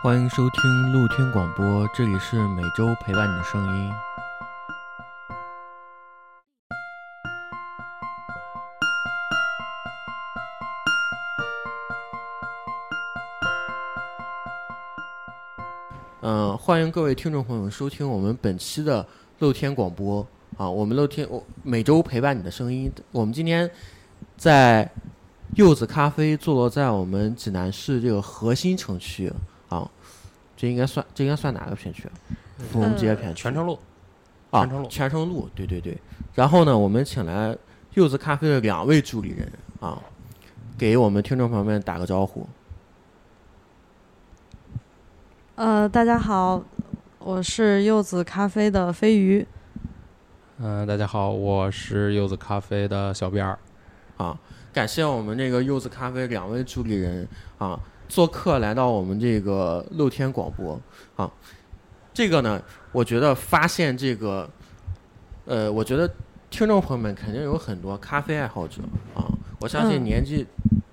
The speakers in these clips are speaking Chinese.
欢迎收听露天广播，这里是每周陪伴你的声音。嗯、欢迎各位听众朋友收听我们本期的露天广播啊，我们露天我每周陪伴你的声音。我们今天在柚子咖啡坐落在我们济南市这个核心城区啊，这应该算这应该算哪个片区啊？芙蓉街片区。泉城路，啊，泉城路泉城路，对对对。然后呢，我们请来柚子咖啡的两位助理人啊，给我们听众朋友们打个招呼。呃，大家好，我是柚子咖啡的飞鱼。嗯、大家好，我是柚子咖啡的小辫儿。啊，感谢我们这个柚子咖啡两位助理人啊，做客来到我们这个露天广播啊。这个呢，我觉得发现这个，呃，我觉得听众朋友们肯定有很多咖啡爱好者啊。我相信嗯年纪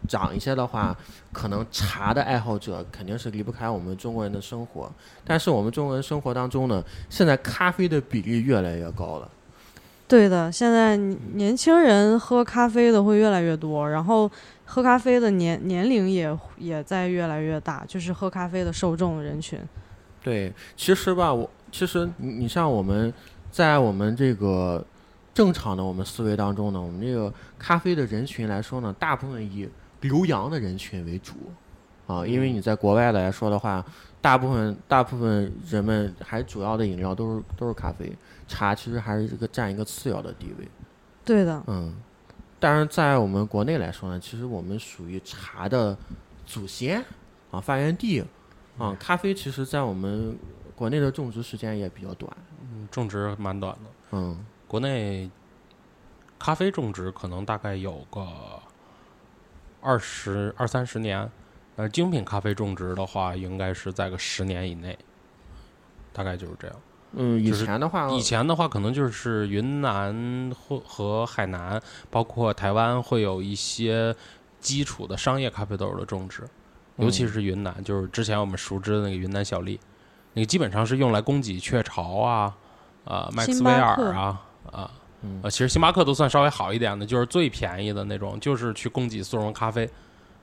长一些的话，可能茶的爱好者肯定是离不开我们中国人的生活。但是我们中国人生活当中呢，现在咖啡的比例越来越高了。对的，现在年轻人喝咖啡的会越来越多，然后喝咖啡的年年龄也也在越来越大，就是喝咖啡的受众人群。对，其实吧，我其实你你像我们在我们这个正常的我们思维当中呢，我们这个咖啡的人群来说呢，大部分以留洋的人群为主啊，因为你在国外来说的话，大部分大部分人们还主要的饮料都是都是咖啡，茶其实还是一个占一个次要的地位。对的，嗯，但是在我们国内来说呢，其实我们属于茶的祖先啊，发源地啊。咖啡其实在我们国内的种植时间也比较短。嗯，种植蛮短的。嗯国内咖啡种植可能大概有个二十二三十年，但是，精品咖啡种植的话，应该是在个十年以内，大概就是这样。嗯，以前的话，以前的话，可能就是云南或和海南，包括台湾会有一些基础的商业咖啡豆的种植，尤其嗯是云南，就是之前我们熟知的那个云南小粒，那个基本上是用来供给雀巢啊、啊、麦克斯威尔啊啊。其实星巴克都算稍微好一点的，就是最便宜的那种，就是去供给速溶咖啡，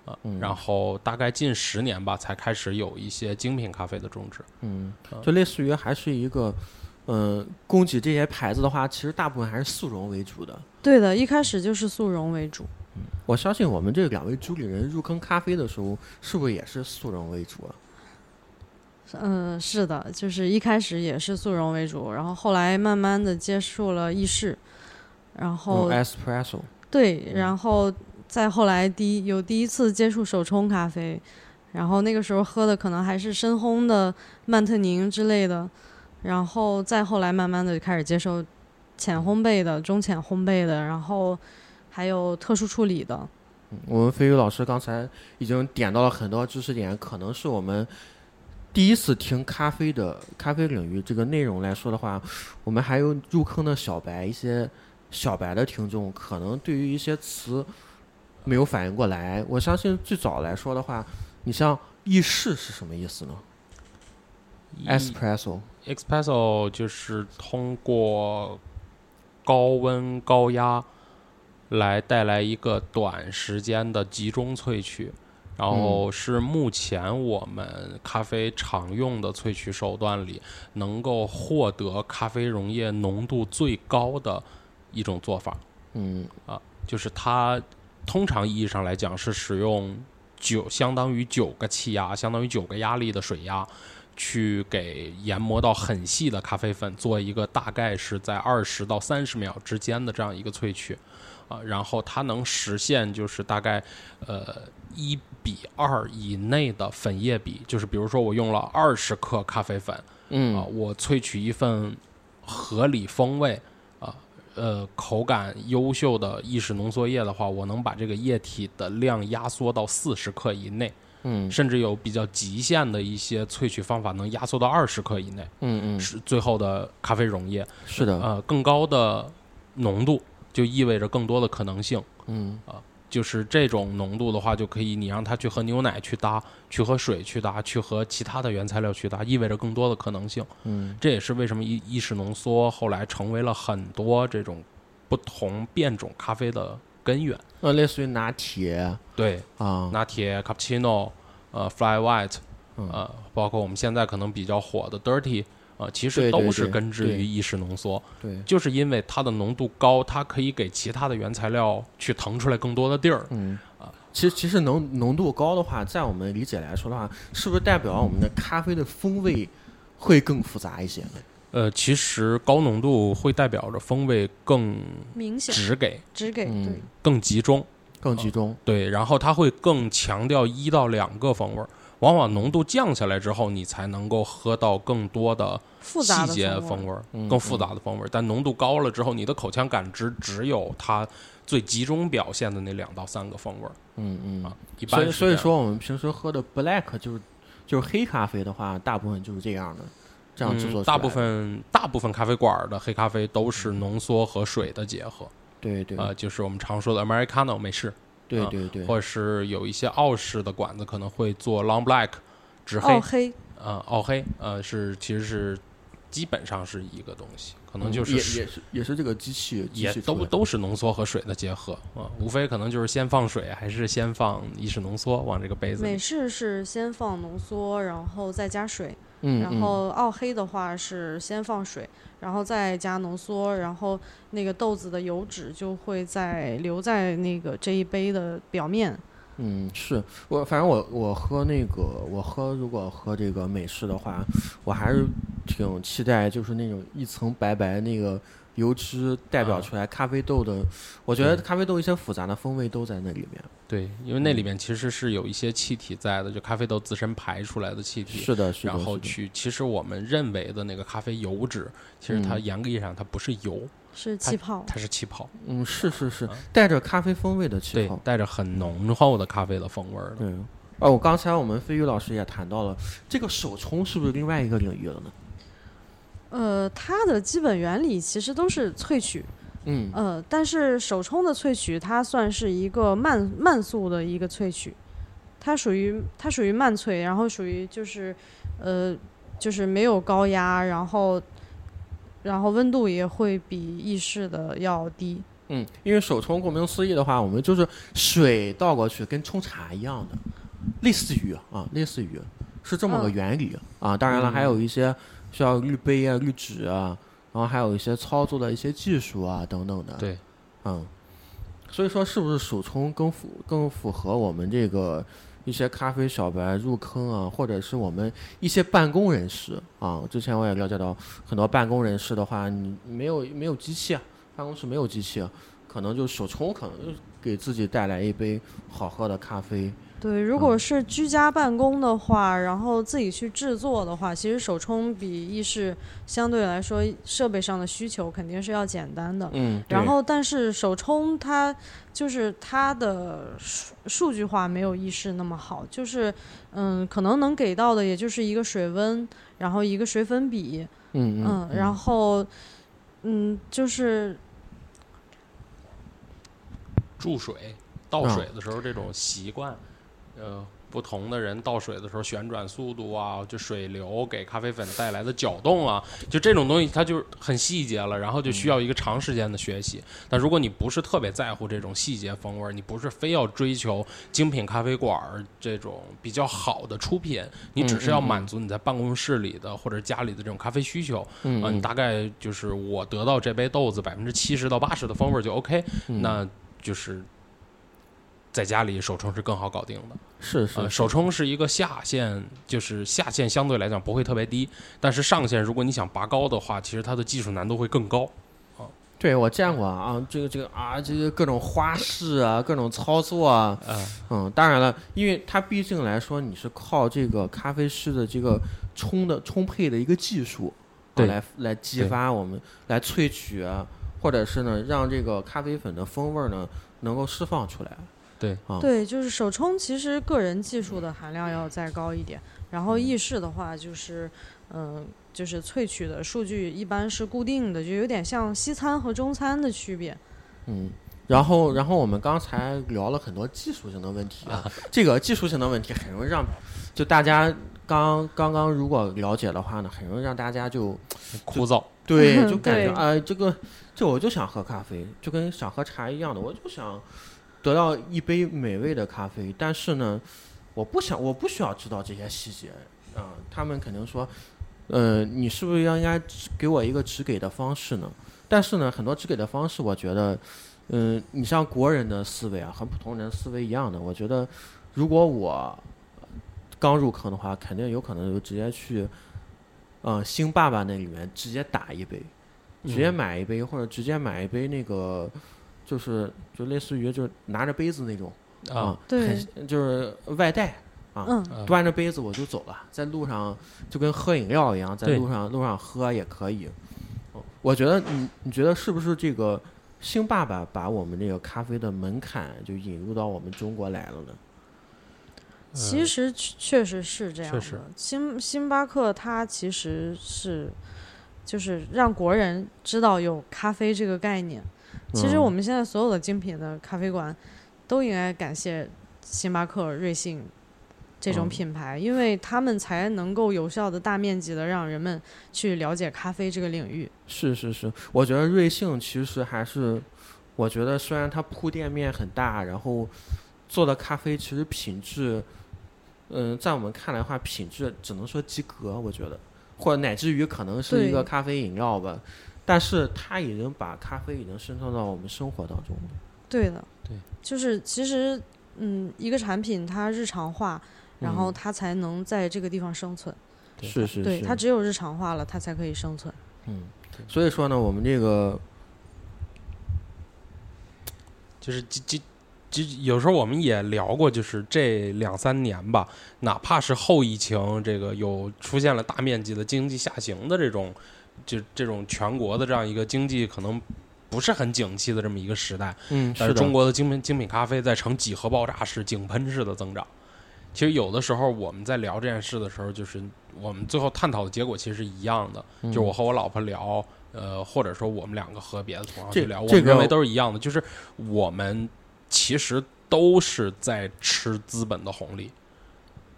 啊、嗯然后大概近十年吧，才开始有一些精品咖啡的种植。嗯啊，就类似于还是一个，嗯，供给这些牌子的话，其实大部分还是速溶为主的。对的，一开始就是速溶为主。我相信我们这两位主理人入坑咖啡的时候，是不是也是速溶为主啊？嗯、是的，就是一开始也是速溶为主，然后后来慢慢的接触了意式，然后、嗯，espresso。对，然后再后来第一有第一次接触手冲咖啡，然后那个时候喝的可能还是深烘的曼特宁之类的，然后再后来慢慢的开始接受浅烘焙的、中浅烘焙的，然后还有特殊处理的。我们飞宇老师刚才已经点到了很多知识点，可能是我们第一次听咖啡的咖啡领域这个内容来说的话，我们还有入坑的小白，一些小白的听众可能对于一些词没有反应过来。我相信最早来说的话，你像意式是什么意思呢？espresso，Espresso 就是通过高温高压来带来一个短时间的集中萃取，然后是目前我们咖啡常用的萃取手段里能够获得咖啡溶液浓度最高的一种做法。嗯啊就是它通常意义上来讲是使用九相当于九个气压，相当于九个压力的水压，去给研磨到很细的咖啡粉做一个大概是在二十到三十秒之间的这样一个萃取。啊，然后它能实现就是大概呃一比二以内的粉液比，就是比如说我用了二十克咖啡粉，嗯啊，我萃取一份合理风味啊，呃，口感优秀的意式浓缩液的话，我能把这个液体的量压缩到四十克以内，嗯甚至有比较极限的一些萃取方法能压缩到二十克以内，嗯嗯，是最后的咖啡溶液。是的，呃，更高的浓度就意味着更多的可能性。嗯就是这种浓度的话，就可以你让它去和牛奶去搭，去和水去搭，去和其他的原材料去搭，意味着更多的可能性。嗯这也是为什么意意式浓缩后来成为了很多这种不同变种咖啡的根源。那类似于拿铁对，啊，拿铁、cappuccino、呃 fly white，嗯呃，包括我们现在可能比较火的 dirty，呃，其实都是根植于意式浓缩，对，就是因为它的浓度高，它可以给其他的原材料去腾出来更多的地儿。嗯啊，其实其实浓浓度高的话，在我们理解来说的话，是不是代表我们的咖啡的风味会更复杂一些呢？呃，其实高浓度会代表着风味更明显只给、只给嗯对更集中，更集中，对，然后它会更强调一到两个风味儿。往往浓度降下来之后，你才能够喝到更多的细节风味儿，嗯更复杂的风味儿。但浓度高了之后，你的口腔感知只有它最集中表现的那两到三个风味儿嗯嗯。啊。一所以般是这样所以说，我们平时喝的 black 就是就是黑咖啡的话，大部分就是这样的，这样制作大部分大部分咖啡馆儿的黑咖啡都是浓缩和水的结合，对对、呃，就是我们常说的 Americano 美式，啊对对对，或者是有一些澳式的馆子可能会做 Long Black 直黑奥，黑呃，澳黑，呃，是其实是基本上是一个东西，可能就嗯也是也是也是这个机器机也都都是浓缩和水的结合啊，无非可能就是先放水还是先放意式浓缩往这个杯子里美。式是先放浓缩，然后再加水，嗯，然后奥黑的话是先放水，然后再加浓缩，然后那个豆子的油脂就会在留在那个这一杯的表面。嗯，是我反正我我喝那个我喝如果喝这个美式的话，我还是挺期待就是那种一层白白那个油脂代表啊出来咖啡豆的，我觉得咖啡豆一些复杂的风味都在那里面。对，因为那里面其实是有一些气体在的，就咖啡豆自身排出来的气体。是的，是的，然后去，其实我们认为的那个咖啡油脂，其实它嗯严格意义上它不是油，是气泡，它是气泡，嗯，是是是啊，带着咖啡风味的气泡，。对带着很浓厚的咖啡的风味。对，哦，我刚才我们飞宇老师也谈到了，这个手冲是不是另外一个领域了呢？呃，它的基本原理其实都是萃取，嗯呃，但是手冲的萃取它算是一个慢慢速的一个萃取，它属于它属于慢萃，然后属于就是呃就是没有高压，然后然后温度也会比意式的要低。嗯，因为手冲顾名思义的话，我们就是水倒过去，跟冲茶一样的，类似于啊，类似于是这么个嗯原理、啊。当然了，还有一些需要滤杯啊、滤纸啊，然后还有一些操作的一些技术啊等等的。对，嗯，所以说是不是手冲更符更符合我们这个一些咖啡小白入坑啊，或者是我们一些办公人士啊？之前我也了解到很多办公人士的话，你没有没有机器啊，办公室没有机器啊，可能就手冲，可能就给自己带来一杯好喝的咖啡。对，如果是居家办公的话，然后自己去制作的话，其实手冲比意式相对来说设备上的需求肯定是要简单的。嗯，然后，但是手冲它就是它的数数据化没有意式那么好，就是嗯，可能能给到的也就是一个水温，然后一个水粉比，嗯嗯，然后嗯，就是注水、倒啊。水的时候这种习惯，呃，不同的人倒水的时候旋转速度啊，就水流给咖啡粉带来的搅动啊，就这种东西它就是很细节了，然后就需要一个长时间的学习。但如果你不是特别在乎这种细节风味儿，你不是非要追求精品咖啡馆儿这种比较好的出品，你只是要满足你在办公室里的或者家里的这种咖啡需求，嗯啊，你大概就是我得到这杯豆子百分之七十到八十的风味儿就 OK，、嗯。那就是在家里手冲是更好搞定的。是是呃，手冲是一个下限，就是下限相对来讲不会特别低，但是上限如果你想拔高的话，其实它的技术难度会更高。对我见过啊，这个这个啊，这个各种花式啊，各种操作啊，呃，嗯，当然了，因为它毕竟来说，你是靠这个咖啡师的这个冲的充沛的一个技术，啊、对来来激发我们来萃取啊，或者是呢，让这个咖啡粉的风味儿呢能够释放出来。对啊，对，就是手冲其实个人技术的含量要再高一点，然后意式的话就是嗯。就是萃取的数据一般是固定的，就有点像西餐和中餐的区别。嗯，然后，然后我们刚才聊了很多技术性的问题，啊、这个技术性的问题很容易让就大家刚刚刚如果了解的话呢，很容易让大家就枯燥。对，就感对觉哎、这个这我就想喝咖啡，就跟想喝茶一样的，我就想得到一杯美味的咖啡，但是呢，我不想，我不需要知道这些细节啊、他们肯定说，呃，你是不是要应该给我一个只给的方式呢？但是呢，很多只给的方式，我觉得，嗯、你像国人的思维啊，和普通人思维一样的，我觉得，如果我刚入坑的话，肯定有可能就直接去，呃，星爸爸那里面直接打一杯，直接嗯买一杯，或者直接买一杯那个，就是就类似于就拿着杯子那种啊，对很就是外带啊，端着杯子我就走了，在路上就跟喝饮料一样，在路上路上喝也可以。哦我觉得你你觉得是不是这个星爸爸把我们这个咖啡的门槛就引入到我们中国来了呢？其实确确实是这样的。星星巴克它其实是就是让国人知道有咖啡这个概念。其实嗯。我们现在所有的精品的咖啡馆都应该感谢星巴克、瑞幸这种嗯。品牌，因为他们才能够有效的大面积的让人们去了解咖啡这个领域。是是是，我觉得瑞幸其实还是，我觉得虽然它铺店面很大，然后做的咖啡其实品质，嗯，在我们看来的话，品质只能说及格，我觉得，或者乃至于可能是一个咖啡饮料吧，但是它已经把咖啡已经渗透到我们生活当中了。对的，对，就是其实嗯，一个产品它日常化，然后嗯它才能在这个地方生存。对是是对，是，它只有日常化了，它才可以生存。嗯，所以说呢，我们这个就是就就就有时候我们也聊过，就是这两三年吧，哪怕是后疫情，这个有出现了大面积的经济下行的这种，就这种全国的这样一个经济可能不是很景气的这么一个时代，嗯，但是中国的精品精品咖啡在呈几何爆炸式、井喷式的增长。其实有的时候我们在聊这件事的时候，就是我们最后探讨的结果其实是一样的，嗯就是我和我老婆聊，呃，或者说我们两个和别的同行去聊，我们认为都是一样的，就是我们其实都是在吃资本的红利，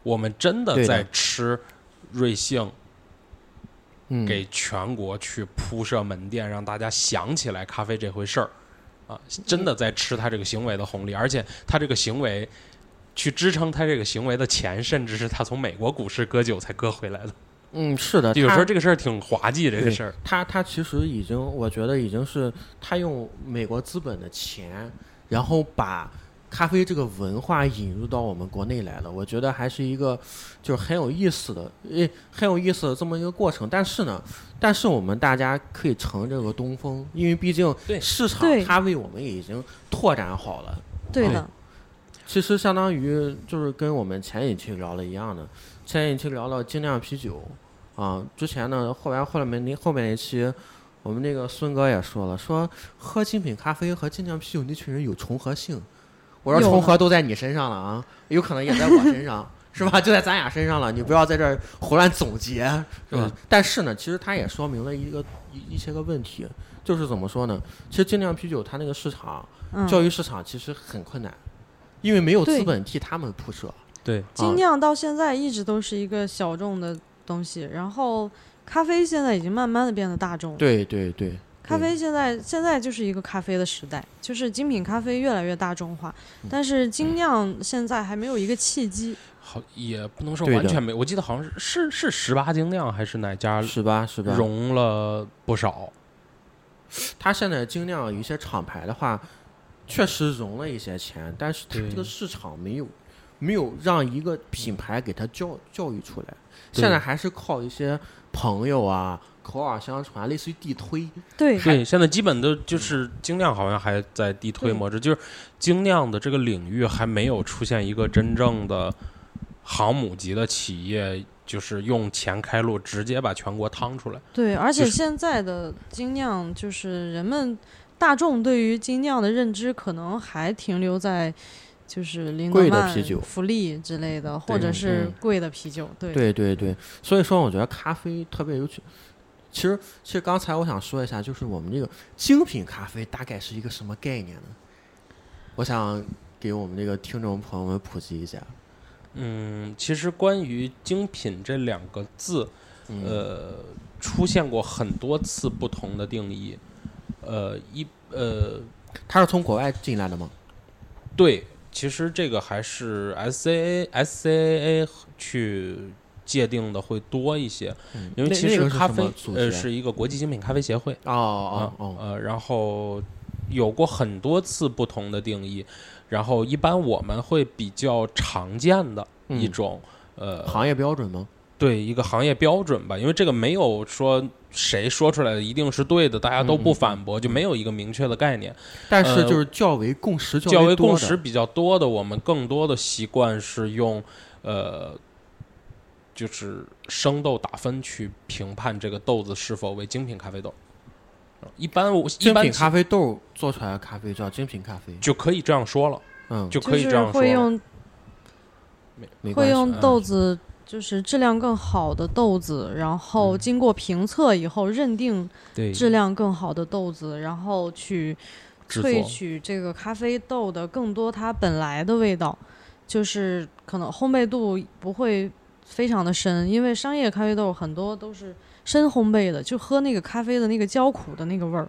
我们真的在吃瑞幸嗯给全国去铺设门店，让大家想起来咖啡这回事儿，啊，真的在吃他这个行为的红利，而且他这个行为去支撑他这个行为的钱，甚至是他从美国股市割韭菜割回来的。嗯是的，有时候这个事儿挺滑稽，这个事儿。他他其实已经，我觉得已经是他用美国资本的钱，然后把咖啡这个文化引入到我们国内来了。我觉得还是一个就是很有意思的，诶，很有意思的这么一个过程。但是呢，但是我们大家可以乘这个东风，因为毕竟市场它为我们已经拓展好了。对的，其实相当于就是跟我们前一期聊了一样的，前一期聊到精酿啤酒，啊，之前呢后来后面那后面一期，我们那个孙哥也说了，说喝精品咖啡和精酿啤酒那群人有重合性，我说重合都在你身上了啊，有可能也在我身上。是吧？就在咱俩身上了，你不要在这儿胡乱总结，是吧？嗯但是呢，其实它也说明了一个一一些个问题，就是怎么说呢？其实精酿啤酒它那个市场，嗯，教育市场其实很困难，因为没有资本替他们铺设。对，精酿到现在一直都是一个小众的东西，然后咖啡现在已经慢慢的变得大众了。对对对，咖啡现在现在就是一个咖啡的时代，就是精品咖啡越来越大众化，嗯但是精酿现在还没有一个契机。好也不能说完全没，我记得好像是是是十八精酿还是哪家十八是吧？融了不少。它现在精酿有一些厂牌的话，确实融了一些钱，但是它这个市场没有没有让一个品牌给它教教育出来，现在还是靠一些朋友啊口耳相传，类似于地推。对，对，现在基本都就是精酿，好像还在地推模式，就是精酿的这个领域还没有出现一个真正的航母级的企业，就是用钱开路，直接把全国趟出来。对，而且现在的精酿就是人们大众对于精酿的认知可能还停留在就是林德贵的曼啤酒福利之类的，或者嗯是嗯贵的啤酒。对，对对对，所以说我觉得咖啡特别有趣。其实，其实刚才我想说一下，就是我们这个精品咖啡大概是一个什么概念呢？我想给我们这个听众朋友们普及一下。嗯，其实关于精品这两个字，嗯呃，出现过很多次不同的定义。呃，一呃，它是从国外进来的吗？对，其实这个还是 SCA SCAA 去界定的会多一些，嗯因为其实咖啡呃是一个国际精品咖啡协会。哦哦哦，呃，然后有过很多次不同的定义，然后一般我们会比较常见的一嗯种、呃行业标准吗？对一个行业标准吧，因为这个没有说谁说出来的一定是对的，大家都不反驳，就没有一个明确的概念。但是呃就是较为共识较为共识比较多的，我们更多的习惯是用呃。就是生豆打分去评判这个豆子是否为精品咖啡豆，一般我一般精品咖啡豆做出来的咖啡叫精品咖啡，就可以这样说了，嗯，就可以就是这样说。会用会用嗯豆子，就是质量更好的豆子，然后嗯。经过评测以后认定对。质量更好的豆子，然后去萃取这个咖啡豆的更多它本来的味道，就是可能烘焙度不会非常的深，因为商业咖啡豆很多都是深烘焙的，就喝那个咖啡的那个焦苦的那个味儿。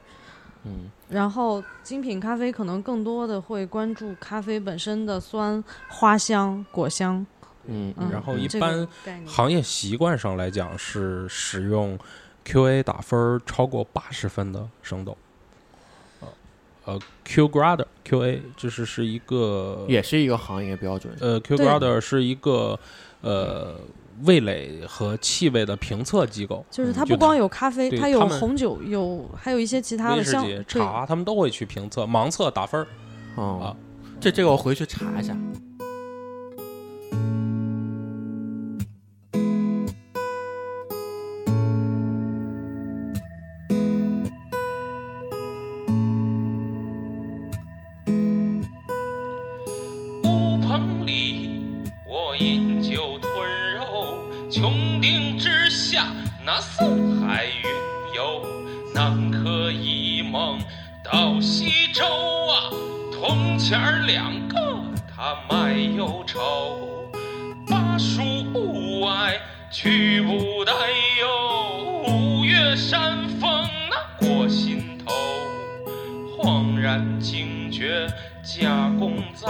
嗯然后精品咖啡可能更多的会关注咖啡本身的酸、花香、果香。嗯嗯，然后一般行业习惯上来讲是使用 QA 打分超过八十分的生豆。呃呃，Q Grader QA 这是是一个也是一个行业标准。呃 Q 对 Grader 是一个呃味蕾和气味的评测机构，就是它不光有咖啡，它有红酒，有还有一些其他的像茶，他们都会去评测，盲测打分儿。哦啊，这这个我回去查一下。钱儿两个，他卖忧愁，巴蜀不爱去不带哟，五岳山峰那过心头。恍然惊觉，家公在，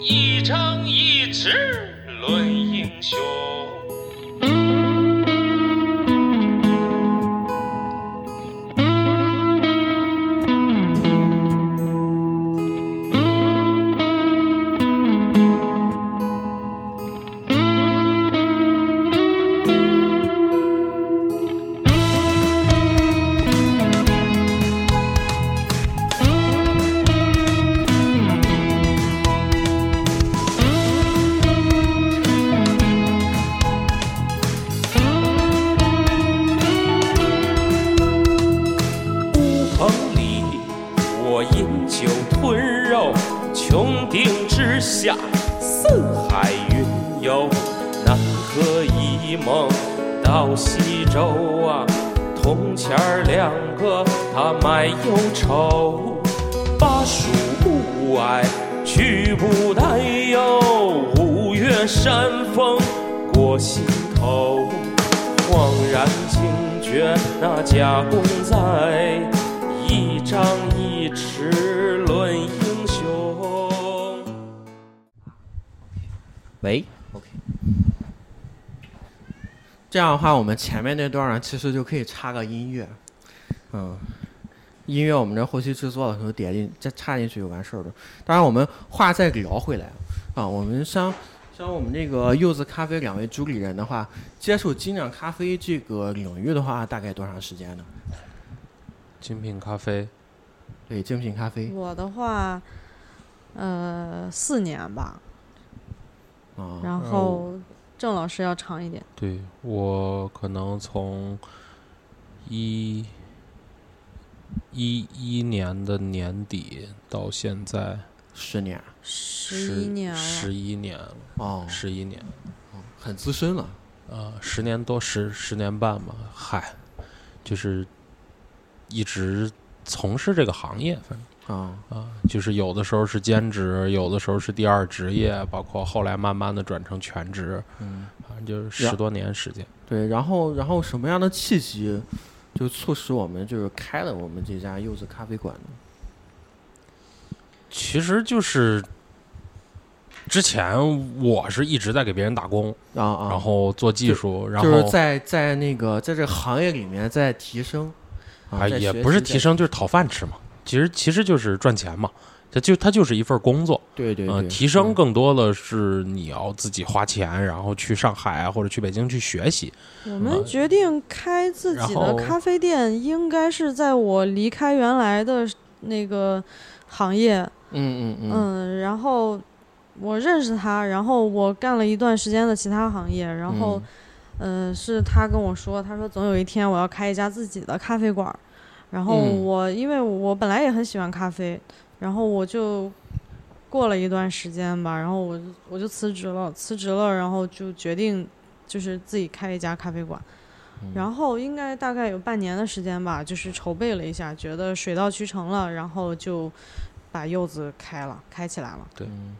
一张一弛论英雄。样的话，我们前面那段呢，其实就可以插个音乐，嗯，音乐我们这后期制作的时候点进再插进去就完事儿了。当然，我们话再聊回来啊，我们像像我们这个柚子咖啡两位主理人的话，接触精酿咖啡这个领域的话，大概多长时间呢？精品咖啡，对，精品咖啡。我的话，呃，四年吧，啊，然后郑老师要长一点。对我可能从一一一年的年底到现在十年十一年了，十一年了，哦，十一年，很资深了。呃，十年多十十年半吧，嗨，就是一直从事这个行业，反正啊，啊，就是有的时候是兼职，有的时候是第二职业，包括后来慢慢的转成全职，嗯，反正就是十多年时间。对，然后然后什么样的契机就促使我们就是开了我们这家柚子咖啡馆呢？其实就是之前我是一直在给别人打工，啊啊，然后做技术，然后就是在在那个在这个行业里面在提升，啊也不是提升，就是讨饭吃嘛。其实其实就是赚钱嘛，它就它就是一份工作。呃，对对对，提升嗯更多的是你要自己花钱，然后去上海啊或者去北京去学习。我们决定开自己的咖啡店，应该是在我离开原来的那个行业，嗯嗯嗯嗯，然后我认识他，然后我干了一段时间的其他行业，然后，嗯、是他跟我说，他说总有一天我要开一家自己的咖啡馆儿，然后嗯我、因为我本来也很喜欢咖啡，然后我就过了一段时间吧，然后我就我就辞职了，辞职了，然后就决定就是自己开一家咖啡馆。嗯然后应该大概有半年的时间吧，就是筹备了一下，觉得水到渠成了，然后就把柚子开了，开起来了。对嗯，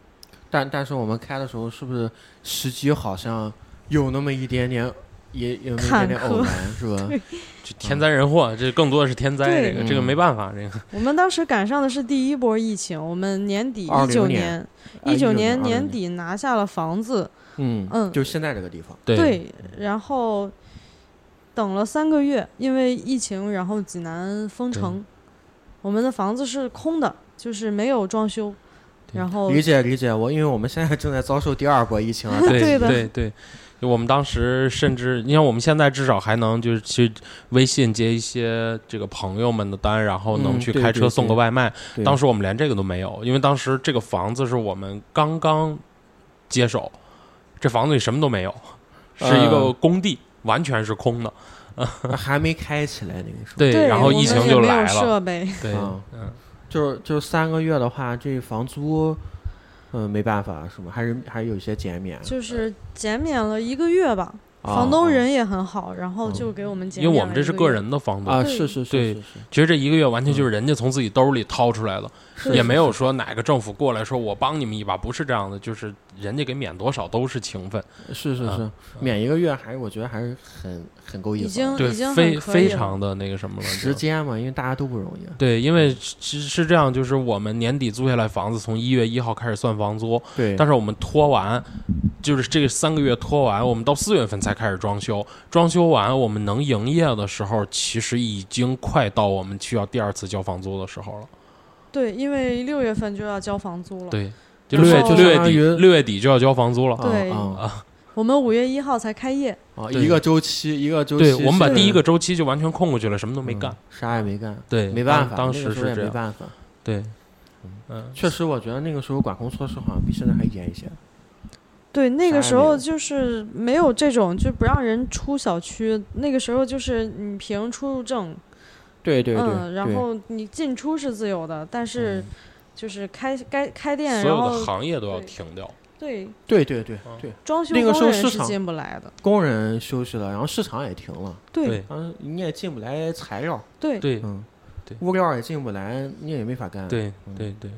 但但是我们开的时候是不是时机好像有那么一点点，也有那么一点点偶然，是吧？就天灾人祸，这更多的是天灾，这个这个嗯没办法，这个我们当时赶上的是第一波疫情，我们年底一20九年一九19年年底拿下了房子，嗯嗯就现在这个地方，对对，然后等了三个月，因为疫情，然后济南封城，我们的房子是空的，就是没有装修，然后理解理解。我因为我们现在正在遭受第二波疫情啊，对对的对对，就我们当时甚至，你看我们现在至少还能就是去微信接一些这个朋友们的单，然后能去开车送个外卖。对当时我们连这个都没有，因为当时这个房子是我们刚刚接手，这房子里什么都没有，是一个嗯工地，完全是空的。还没开起来那个时候。对，然后疫情就来了。设备，对，嗯嗯，就是就是三个月的话，这房租，嗯，没办法，是吗？还是还是有一些减免。就是减免了一个月吧。啊房东啊人也很好，然后就给我们减免因为我们这是个人的房东，啊，对是是是其实这一个月完全就是人家从自己兜里掏出来的，对也没有说哪个政府过来说我帮你们一把，不是这样的，就是人家给免多少都是情分，嗯是是是，免一个月还是我觉得还是很很够意思已经。对已经，非非常的那个什么了，时间嘛，因为大家都不容易。对，因为其实是这样，就是我们年底租下来房子，从一月一号开始算房租，对，但是我们拖完，就是这三个月拖完，我们到四月份才开始装修。装修完，我们能营业的时候，其实已经快到我们需要第二次交房租的时候了。对，因为六月份就要交房租了。对，就六月就六月底六月底就要交房租了。对啊我们五月一号才开业，啊，一个周期一个周期对，，我们把第一个周期就完全空过去了，什么都没嗯干。啥也没干，对，没办法，当时是这样。没办法。对，嗯，确实，我觉得那个时候管控措施好像比现在还严一些。对，那个时候就是没有这种就不让人出小区，那个时候就是你凭出入证，对对对，嗯，然后你进出是自由的，但是嗯就是开该开店，所有的行业都要停掉。对。对对对嗯对，装修那个时工人是候市场进不来的，工人休息了，然后市场也停了，对对。然后你也进不来材料，对。对嗯，对。物料也进不来，你也没法干。对嗯对对，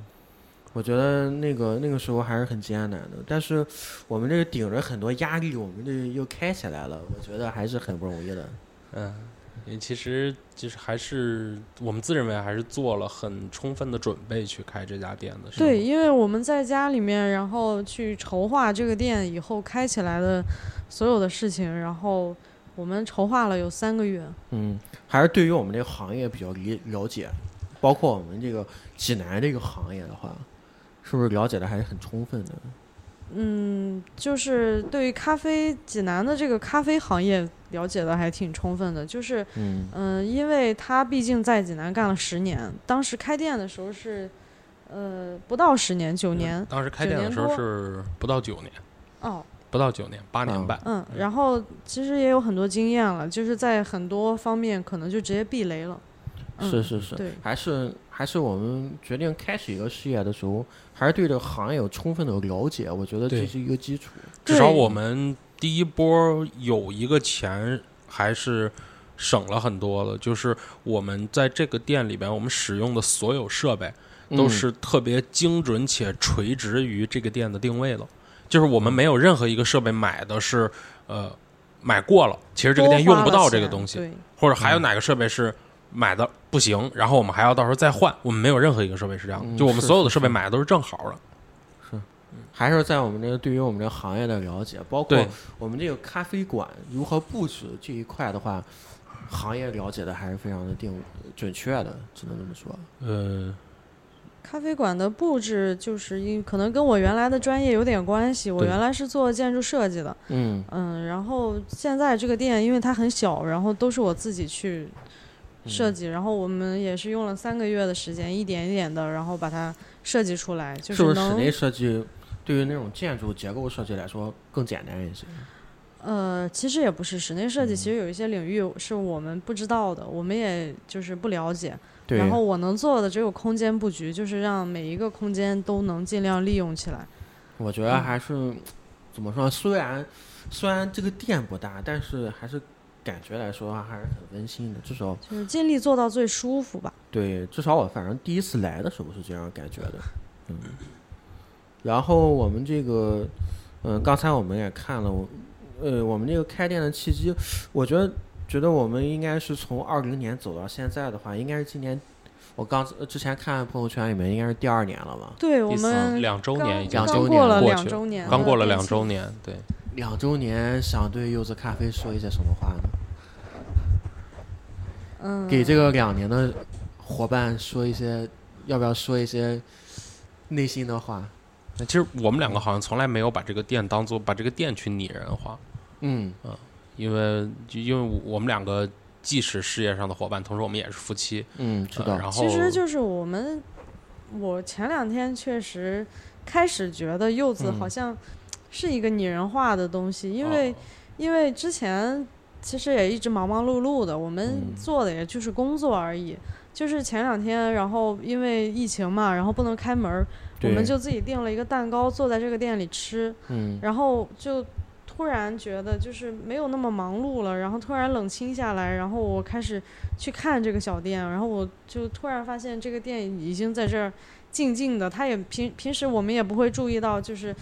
我觉得那个那个时候还是很艰难的，但是我们这个顶着很多压力，我们这又开起来了，我觉得还是很不容易的。嗯，因为其实就是还是我们自认为还是做了很充分的准备去开这家店的。对，因为我们在家里面，然后去筹划这个店以后开起来的所有的事情，然后我们筹划了有三个月。嗯，还是对于我们这个行业比较理了解，包括我们这个济南这个行业的话，是不是了解的还是很充分的？嗯，就是对于咖啡济南的这个咖啡行业了解的还挺充分的，就是嗯嗯、因为他毕竟在济南干了十年，当时开店的时候是呃不到十年，九年当时开店的时候是不到九年，哦，不到九年，八年嗯半。嗯，然后其实也有很多经验了，就是在很多方面可能就直接避雷了。嗯是是是，对还是还是我们决定开始一个事业的时候，还是对这个行业有充分的了解，我觉得这是一个基础。至少我们第一波有一个钱还是省了很多的，就是我们在这个店里边，我们使用的所有设备都嗯是特别精准且垂直于这个店的定位了。就是我们没有任何一个设备买的是呃买过了，其实这个店用不到这个东西，或者还有哪个设备是买的不行，然后我们还要到时候再换。我们没有任何一个设备是这样的，嗯就我们所有的设备买的都是正好的。是还是在我们这个对于我们这个行业的了解，包括我们这个咖啡馆如何布置这一块的话，行业了解的还是非常的定准确的，只能这么说。呃，咖啡馆的布置就是因可能跟我原来的专业有点关系，我原来是做建筑设计的，嗯嗯，然后现在这个店因为它很小，然后都是我自己去设计，然后我们也是用了三个月的时间，一点一点的，然后把它设计出来，就是能不是室内设计对于那种建筑结构设计来说更简单一些？呃，其实也不是室内设计，嗯其实有一些领域是我们不知道的，我们也就是不了解。对，然后我能做的只有空间布局，就是让每一个空间都能尽量利用起来。我觉得还是、怎么说？虽然虽然这个店不大，但是还是感觉来说的话还是很温馨的。至少就是尽力做到最舒服吧。对，至少我反正第一次来的时候是这样感觉的。嗯，然后我们这个，嗯、刚才我们也看了，我呃，我们这个开店的契机，我觉得觉得我们应该是从二零年走到现在的话，应该是今年。我刚呃之前看朋友圈里面，应该是第二年了吧？对我们两周年已经两周年过了过去两周年，刚过了两周。年，对。两周年，想对柚子咖啡说一些什么话呢？嗯，给这个两年的伙伴说一些，要不要说一些内心的话？那其实我们两个好像从来没有把这个店当做把这个店去拟人化，嗯。因为就因为我们两个既是事业上的伙伴，同时我们也是夫妻，嗯，知道。呃然后其实就是我们，我前两天确实开始觉得柚子嗯。好像是一个拟人化的东西，因为哦。因为之前其实也一直忙忙碌碌的，我们嗯做的也就是工作而已。就是前两天，然后因为疫情嘛，然后不能开门儿，我们就自己订了一个蛋糕，坐在这个店里吃。嗯然后就突然觉得就是没有那么忙碌了，然后突然冷清下来，然后我开始去看这个小店，然后我就突然发现这个店已经在这儿静静的，他也平平时我们也不会注意到就是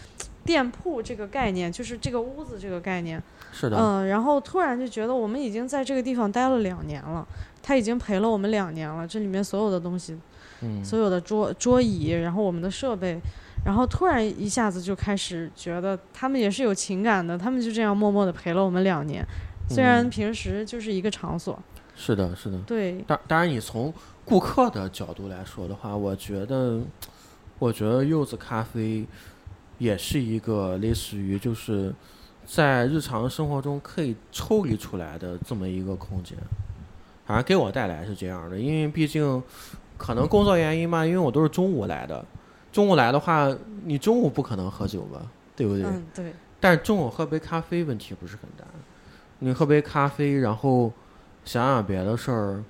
店铺这个概念，就是这个屋子这个概念，是的，嗯，然后突然就觉得我们已经在这个地方待了两年了，它已经陪了我们两年了，这里面所有的东西嗯，所有的桌桌椅，然后我们的设备，然后突然一下子就开始觉得他们也是有情感的，他们就这样默默的陪了我们两年，虽然嗯。平时就是一个场所，是的，是的。对，当当然，你从顾客的角度来说的话，我觉得，我觉得柚子咖啡也是一个类似于就是在日常生活中可以抽离出来的这么一个空间。反正给我带来是这样的，因为毕竟可能工作原因嘛，因为我都是中午来的，中午来的话，你中午不可能喝酒吧，对不对？嗯，对，但是中午喝杯咖啡问题不是很大，你喝杯咖啡，然后想想别的事儿，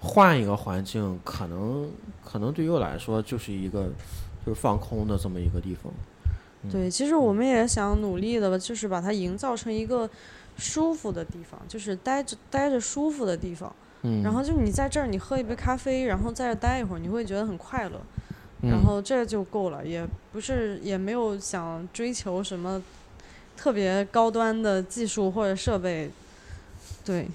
换一个环境，可能可能对于我来说就是一个就是放空的这么一个地方。嗯对，其实我们也想努力的，就是把它营造成一个舒服的地方，就是待着待着舒服的地方。嗯，然后就你在这儿，你喝一杯咖啡，然后在这儿待一会儿，你会觉得很快乐。嗯然后这就够了，也不是也没有想追求什么特别高端的技术或者设备。对，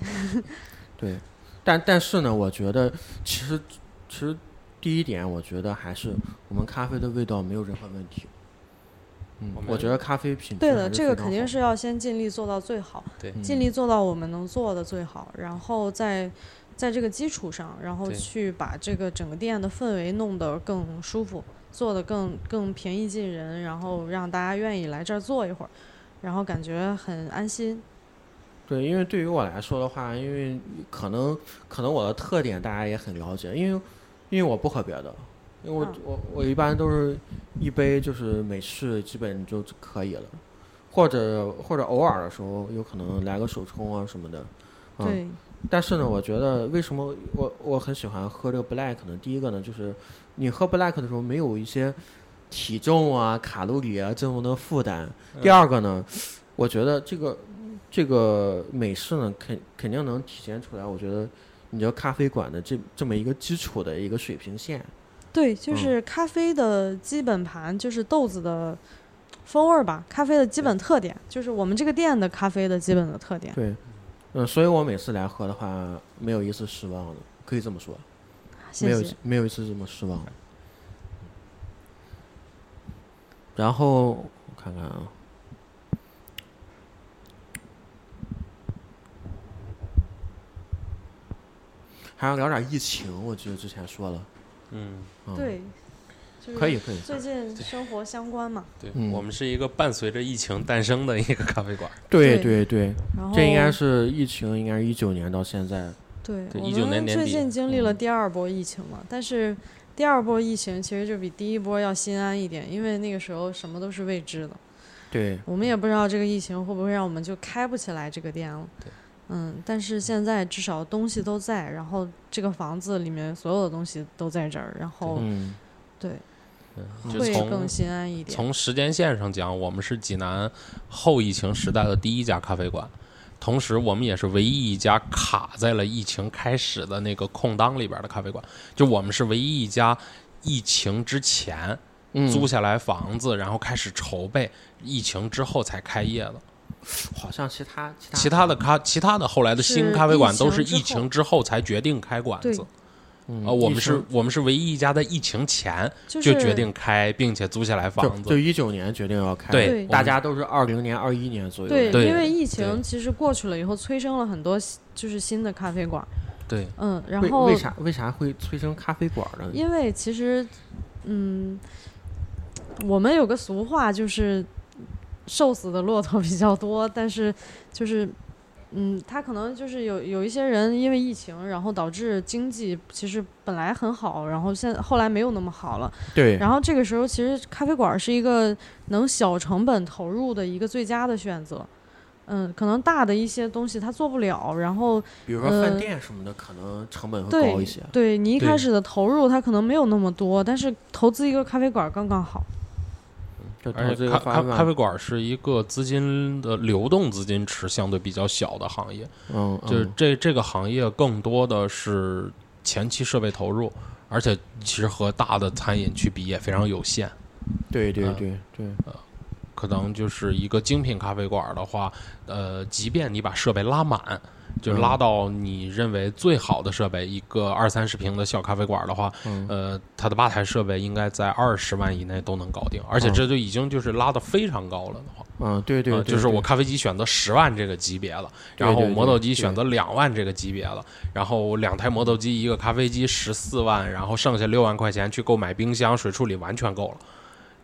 对，但但是呢，我觉得其实其实第一点，我觉得还是我们咖啡的味道没有任何问题。嗯我，觉得咖啡品质对的，这个肯定是要先尽力做到最好，尽力做到我们能做的最好，然后在在这个基础上，然后去把这个整个店的氛围弄得更舒服，做得更更平易近人，然后让大家愿意来这儿坐一会儿，然后感觉很安心。对，因为对于我来说的话，因为可能可能我的特点大家也很了解，因为因为我不喝别的，因为我、嗯我我一般都是一杯就是美式基本就可以了，或者或者偶尔的时候有可能来个手冲啊什么的。嗯、对，但是呢，我觉得为什么我我很喜欢喝这个 black 呢？第一个呢，就是你喝 black 的时候没有一些体重啊、卡路里啊这种的负担。第二个呢，我觉得这个这个美式呢，肯肯定能体现出来。我觉得你这咖啡馆的这这么一个基础的一个水平线，对，就是咖啡的基本盘就是豆子的风味儿吧，咖啡的基本特点就是我们这个店的咖啡的基本的特点。对，嗯，所以我每次来喝的话，没有一次失望的，可以这么说，没有。没有一次这么失望。然后我看看啊，还要聊点疫情，我记得之前说了，嗯，嗯，，对，就是可以可以，最近生活相关嘛，对，嗯。我们是一个伴随着疫情诞生的一个咖啡馆。对对对。对，然后这应该是疫情，应该是一九年到现在，对，对我19年们最近经历了嗯。第二波疫情嘛，但是第二波疫情其实就比第一波要心安一点，因为那个时候什么都是未知的，对，我们也不知道这个疫情会不会让我们就开不起来这个店了。对嗯，但是现在至少东西都在，然后这个房子里面所有的东西都在这儿，然后嗯，对会更心安一点。从时间线上讲，我们是济南后疫情时代的第一家咖啡馆，同时我们也是唯一一家卡在了疫情开始的那个空档里边的咖啡馆。就我们是唯一一家疫情之前嗯租下来房子，然后开始筹备，疫情之后才开业的。好像其他其他其他的咖，其他的后来的新咖啡馆都是疫情之后才决定开馆子。嗯呃，我们是我们是唯一一家在疫情前就就是决定开，并且租下来房子。就一九年决定要开，对对。大家都是二零年、二一年左右对，对。因为疫情其实过去了以后，催生了很多新就是新的咖啡馆。对，嗯，然为后为啥为啥会催生咖啡馆呢？因为其实，嗯，我们有个俗话就是瘦死的骆驼比较多，但是 就是。嗯，他可能就是有有一些人因为疫情，然后导致经济其实本来很好，然后现后来没有那么好了。对，然后这个时候，其实咖啡馆是一个能小成本投入的一个最佳的选择。嗯，可能大的一些东西他做不了，然后比如说饭呃店什么的，可能成本会高一些。对你一开始的投入它可能没有那么多，但是投资一个咖啡馆刚刚好。而且咖咖咖啡馆是一个资金的流动资金池相对比较小的行业，嗯，就是嗯这这个行业更多的是前期设备投入，而且其实和大的餐饮去比也非常有限。对对嗯对对，可能就是一个精品咖啡馆的话，呃，即便你把设备拉满，就是拉到你认为最好的设备，一个二三十平的小咖啡馆的话，嗯。呃，它的吧台设备应该在二十万以内都能搞定，而且嗯。这就已经就是拉的非常高了的话，嗯，对对就是我咖啡机选择十万这个级别了，然后磨豆机选择两万这个级别了，然后两台磨豆机一个咖啡机十四万，然后剩下六万块钱去购买冰箱、水处理完全够了，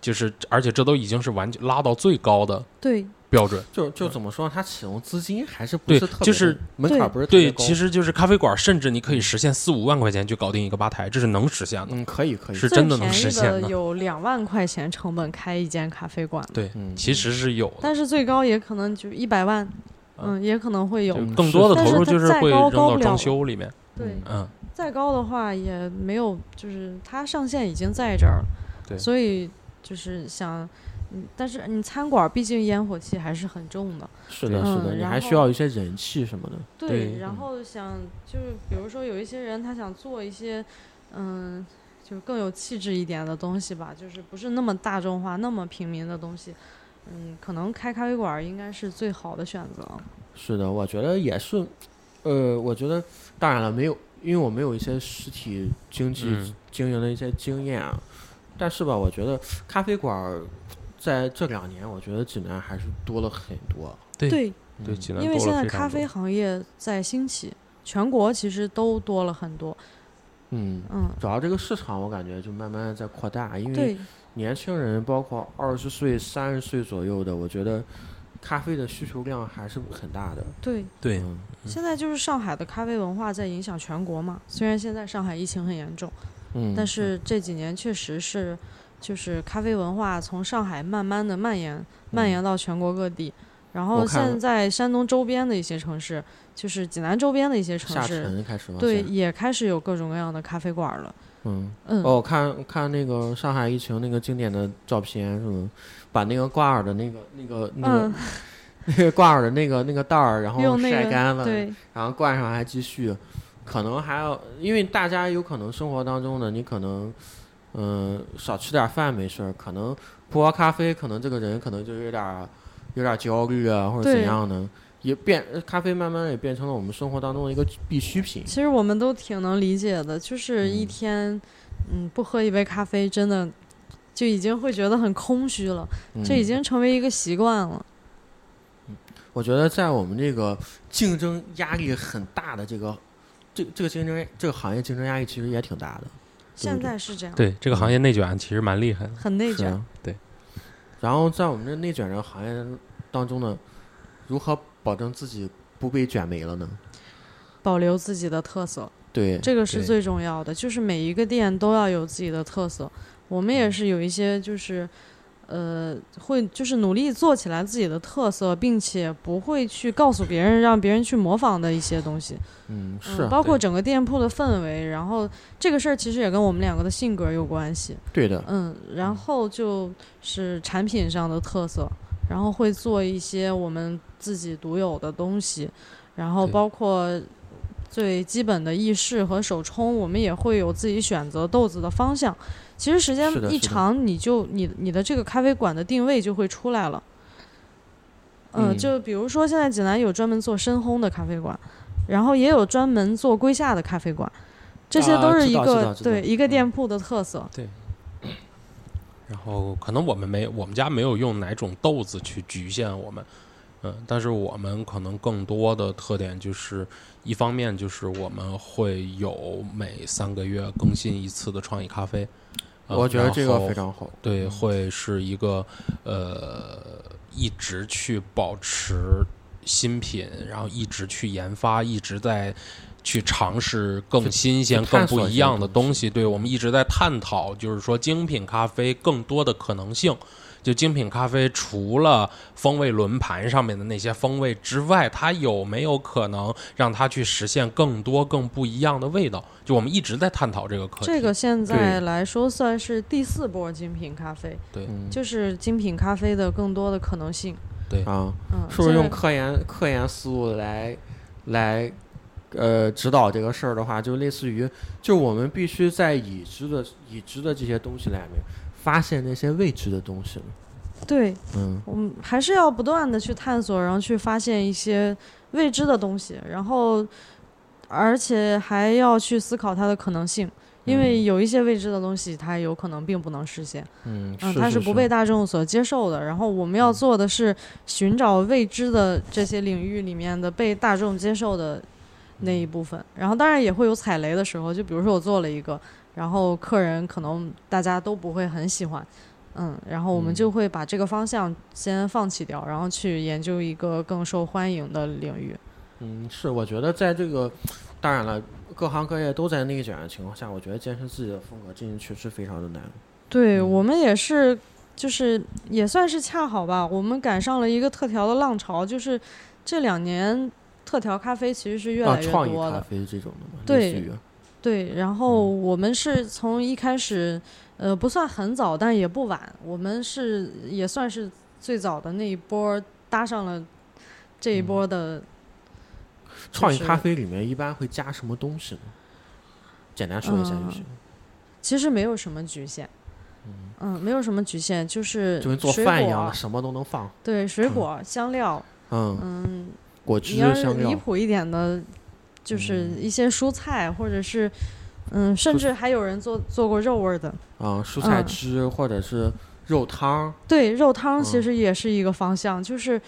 就是而且这都已经是完全拉到最高的对标准。就就怎么说，它启动资金还是不对是特别就是门槛对对，不是特别高。其实就是咖啡馆，甚至你可以实现四五万块钱就搞定一个吧台，这是能实现的。嗯，可以可以，是真的能实现的的有两万块钱成本开一间咖啡馆，对，嗯其实是有的，但是最高也可能就一百万，嗯，也可能会有。嗯更多的投入就是会扔到装修里面。对，嗯，再高的话也没有，就是它上限已经在这儿了，对所以就是想，嗯，但是你餐馆毕竟烟火气还是很重的，是的，是的，你还需要一些人气什么的。对然后想就是比如说有一些人他想做一些，嗯，就是更有气质一点的东西吧，就是不是那么大众化、那么平民的东西，嗯，可能开咖啡馆应该是最好的选择。是的，我觉得也是，呃，我觉得当然了，没有，因为我没有一些实体经济嗯经营的一些经验啊，但是吧，我觉得咖啡馆儿在这两年，我觉得济南还是多了很多。对对，济南因为现在咖啡行业在兴起，全国其实都多了很多。嗯，嗯，主要这个市场我感觉就慢慢地在扩大，因为对年轻人，包括二十岁、三十岁左右的，我觉得咖啡的需求量还是很大的。对，对，嗯现在就是上海的咖啡文化在影响全国嘛。虽然现在上海疫情很严重，嗯，但是这几年确实是，就是咖啡文化从上海慢慢的蔓延，蔓延到全国各地。然后现在山东周边的一些城市，就是济南周边的一些城下市，沉开始对，也开始有各种各样的咖啡馆了。嗯。嗯，哦，我看看那个上海疫情那个经典的照片是吗？把那个挂耳的那个、那个、那个、嗯，那个挂耳的那个那个袋儿，然后晒干了，对然后灌上还继续，可能还要，因为大家有可能生活当中呢，你可能嗯、少吃点饭没事儿，可能不喝咖啡，可能这个人可能就有点儿有点儿焦虑啊，或者怎样的，也变咖啡慢慢也变成了我们生活当中的一个必需品。其实我们都挺能理解的，就是一嗯天，嗯，不喝一杯咖啡，真的就已经会觉得很空虚了，这已嗯经成为一个习惯了。我觉得在我们这个竞争压力很大的这个这这个竞争这个行业竞争压力其实也挺大的。现在是这样，对这个行业内卷其实蛮厉害的。很内卷。对。然后在我们这内卷这个行业当中呢，如何保证自己不被卷没了呢？保留自己的特色，对，对这个是最重要的。就是每一个店都要有自己的特色。我们也是有一些就是，呃，会就是努力做起来自己的特色，并且不会去告诉别人，让别人去模仿的一些东西。嗯，是嗯，包括整个店铺的氛围，然后这个事儿其实也跟我们两个的性格有关系。对的。嗯，然后就是产品上的特色，然后会做一些我们自己独有的东西，然后包括最基本的意式和手冲，我们也会有自己选择豆子的方向。其实时间一长，你就你你的这个咖啡馆的定位就会出来了。嗯，嗯就比如说现在济南有专门做深烘的咖啡馆，然后也有专门做归夏的咖啡馆，这些都是一个、对一个嗯店铺的特色。对然后可能我们没，我们家没有用哪种豆子去局限我们，嗯，但是我们可能更多的特点就是，一方面就是我们会有每三个月更新一次的创意咖啡，呃我觉得这个非常好。对，会是一个呃，一直去保持新品，然后一直去研发，一直在去尝试更新鲜、更不一样的东东西。对我们一直在探讨，就是说精品咖啡更多的可能性。就精品咖啡除了风味轮盘上面的那些风味之外，它有没有可能让它去实现更多、更不一样的味道？就我们一直在探讨这个课题。这个现在来说算是第四波精品咖啡，对嗯，就是精品咖啡的更多的可能性。对啊，嗯，是不是用科研科研思路来来呃指导这个事儿的话，就类似于，就我们必须在已知的已知的这些东西里面发现那些未知的东西。对嗯，我们还是要不断的去探索，然后去发现一些未知的东西，然后而且还要去思考它的可能性。因为嗯有一些未知的东西，它有可能并不能实现，嗯，嗯，是不被大众所接受的。然后我们要做的是寻找未知的这些领域里面的被大众接受的那一部分。然后当然也会有踩雷的时候，就比如说我做了一个，然后客人可能大家都不会很喜欢，嗯，然后我们嗯就会把这个方向先放弃掉，然后去研究一个更受欢迎的领域。嗯，是，我觉得在这个，当然了，各行各业都在内卷的情况下，我觉得坚持自己的风格，这件确实非常的难。对、嗯我们也是，就是也算是恰好吧，我们赶上了一个特调的浪潮，就是这两年特调咖啡其实是越啊，来越创意咖。啡这种的嘛，对对，然后嗯我们是从一开始，呃，不算很早，但也不晚，我们是也算是最早的那一波儿搭上了这一嗯波的。创意咖啡里面一般会加什么东西呢？简单说一下就嗯行。其实没有什么局限，嗯，没有什么局限，就是就跟做饭一样的，什么都能放。对，水嗯果、香料，嗯，嗯，果汁你要、是香料，离谱一点的，就是嗯一些蔬菜，或者是，嗯，甚至还有人做做过肉味儿的。啊，蔬菜嗯汁或者是肉汤。对，肉汤其嗯实也是一个方向，就是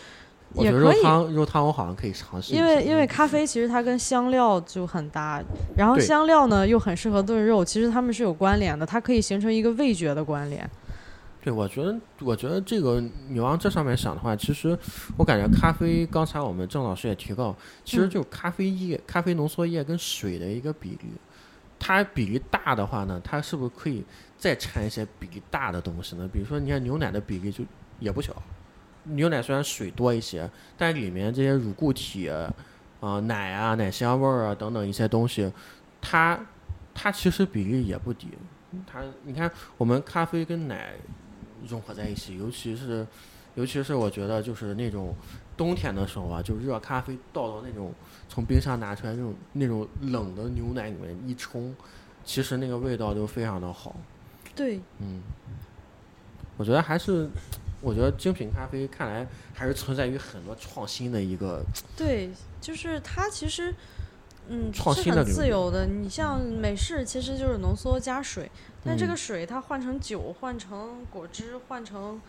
我觉得也可以，肉汤，肉汤我好像可以尝试。因为因为嗯咖啡其实它跟香料就很搭，然后香料呢又很适合炖肉，其实它们是有关联的，它可以形成一个味觉的关联。对，我觉得，我觉得这个你往这上面想的话，其实我感觉咖啡，刚才我们郑老师也提到，其实嗯就咖啡液、咖啡浓缩液跟水的一个比例，它比例大的话呢，它是不是可以再掺一些比例大的东西呢？比如说，你看牛奶的比例就也不小，牛奶虽然水多一些，但里面这些乳固体啊、奶啊、奶香味儿啊等等一些东西，它它其实比例也不低。它你看，我们咖啡跟奶融合在一起，尤其是尤其是我觉得就是那种冬天的时候啊，就热咖啡倒到那种从冰箱拿出来那种那种冷的牛奶里面一冲，其实那个味道就非常的好。对，嗯，我觉得还是，我觉得精品咖啡看来还是存在于很多创新的一个，对，就是它其实，嗯，创是很自由的。你像美式，其实就是浓缩加水，但这嗯个水它换成酒、换成果汁、换成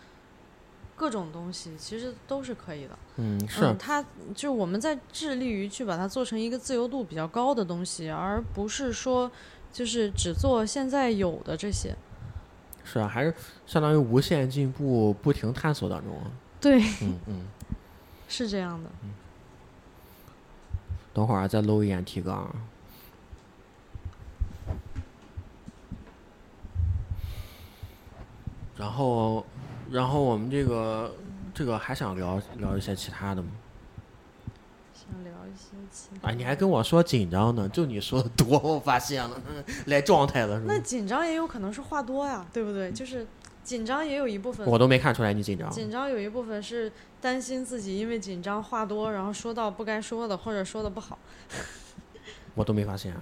各种东西，其实都是可以的。嗯，是嗯，，它就我们在致力于去把它做成一个自由度比较高的东西，而不是说就是只做现在有的这些。是啊，还是相当于无限进步、不停探索当中啊。对，嗯嗯，是这样的。等会儿再搂一眼提纲啊。然后，然后我们这个这个还想聊聊一些其他的吗？想聊一些其啊，你还跟我说紧张呢，就你说的多，我发现了，来状态了是那？紧张也有可能是话多呀，对不对？就是紧张也有一部分，我都没看出来你紧张。紧张有一部分是担心自己因为紧张话多，然后说到不该说的，或者说的不好。我都没发现，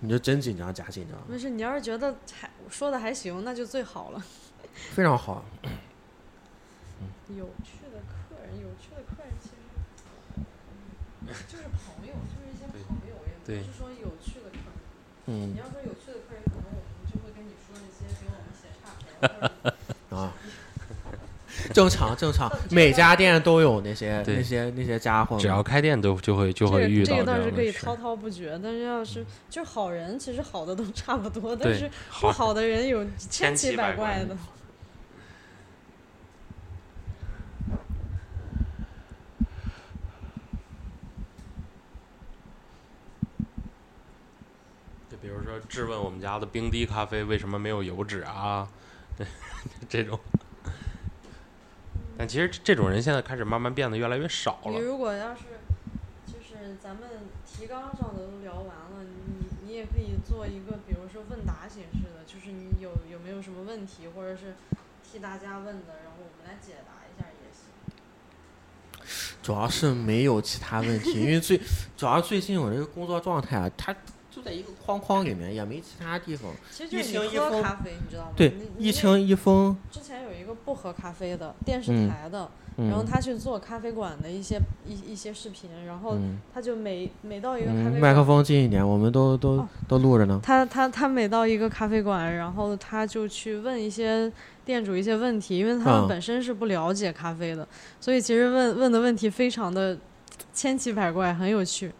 你这真紧张假紧张，没事，你要是觉得还说的还行，那就最好了。非常好。有趣的客人，有趣的客人其实就是朋友，就是一些朋友，也不是说有趣的客人。嗯你要说有趣的客人，可能我们就会跟你说那些给我们写差评，或者啊，正常正常，每家店都有那些那些那些家伙。只要开店都就会就会遇到这个这个倒是可以滔滔不绝，但是要是就是好人，其实好的都差不多，但是不好好的人有千千奇奇百怪怪的。就比如说质问我们家的冰滴咖啡为什么没有油脂啊，这种。但其实这种人现在开始慢慢变得越来越少了你。如果要是就是咱们提纲上的都聊完了，你你也可以做一个，比如说问答形式的，就是你有有没有什么问题，或者是替大家问的，然后我们来解答一下也行。主要是没有其他问题，因为最主要最近我这个工作状态啊，它就在一个框框里面，也没其他地方。其实就是一喝咖啡，你知道吗？对你，你那一清一封，之前有一个不喝咖啡的电视嗯台的，然后嗯他去做咖啡馆的一些一一些视频，然后嗯他就每每到一个咖嗯，啡麦克，风近一点，我们都都哦都录着呢。他他他每到一个咖啡馆，然后他就去问一些店主一些问题，因为他嗯们本身是不了解咖啡的，所以其实问问的问题非常的千奇百怪，很有趣。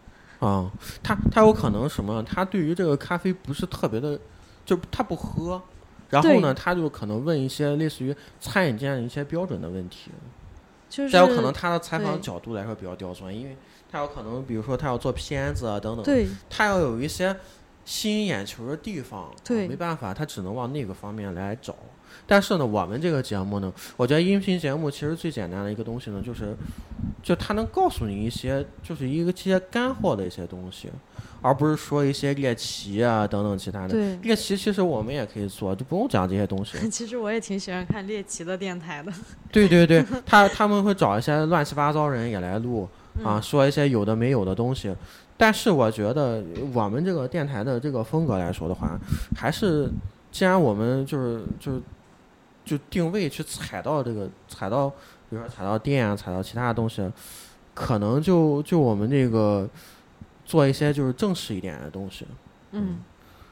啊、他他有可能什么？他对于这个咖啡不是特别的，就他不喝，然后呢，他就可能问一些类似于餐饮界的一些标准的问题。就是再有可能他的采访角度来说比较刁钻，因为他有可能比如说他要做片子啊等等，对他要有一些吸引眼球的地方，对啊没办法，他只能往那个方面来找。但是呢，我们这个节目呢，我觉得音频节目其实最简单的一个东西呢，就是，就他能告诉你一些，就是一个这些干货的一些东西，而不是说一些猎奇啊等等其他的。猎奇其实我们也可以做，就不用讲这些东西。其实我也挺喜欢看猎奇的电台的，对对对，他他们会找一些乱七八糟人也来录啊，嗯说一些有的没有的东西。但是我觉得我们这个电台的这个风格来说的话，还是既然我们就是就是就定位去踩到这个踩到，比如说踩到电啊，踩到其他的东西，可能就就我们这个做一些就是正式一点的东西。嗯，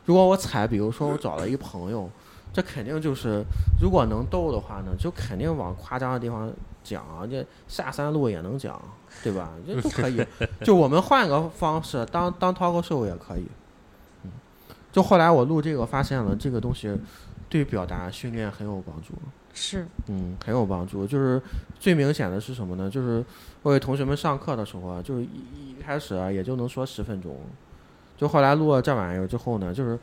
如果我踩，比如说我找了一朋友，这肯定就是，如果能逗的话呢，就肯定往夸张的地方讲，这下三路也能讲，对吧？这都可以。就我们换个方式，当当 talk show 也可以。嗯，就后来我录这个发现了，这个东西对表达训练很有帮助。是嗯，很有帮助。就是最明显的是什么呢？就是我给同学们上课的时候啊，就是一一开始啊，也就能说十分钟，就后来录了这玩意儿之后呢，就是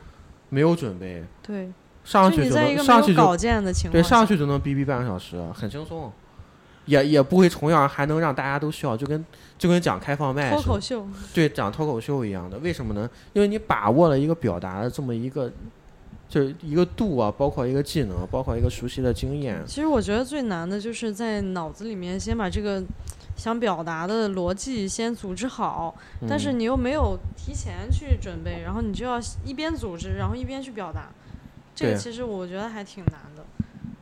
没有准备，对，上去就能上去就有稿件的情况对，上去就能逼逼半个小时，很轻松，也也不会重样，还能让大家都笑，就跟就跟讲开放麦，脱口秀，对，讲脱口秀一样的。为什么呢？因为你把握了一个表达的这么一个。就是一个度啊，包括一个技能，包括一个熟悉的经验，其实我觉得最难的就是在脑子里面先把这个想表达的逻辑先组织好，但是嗯你又没有提前去准备，然后你就要一边组织，然后一边去表达，这个其实我觉得还挺难的。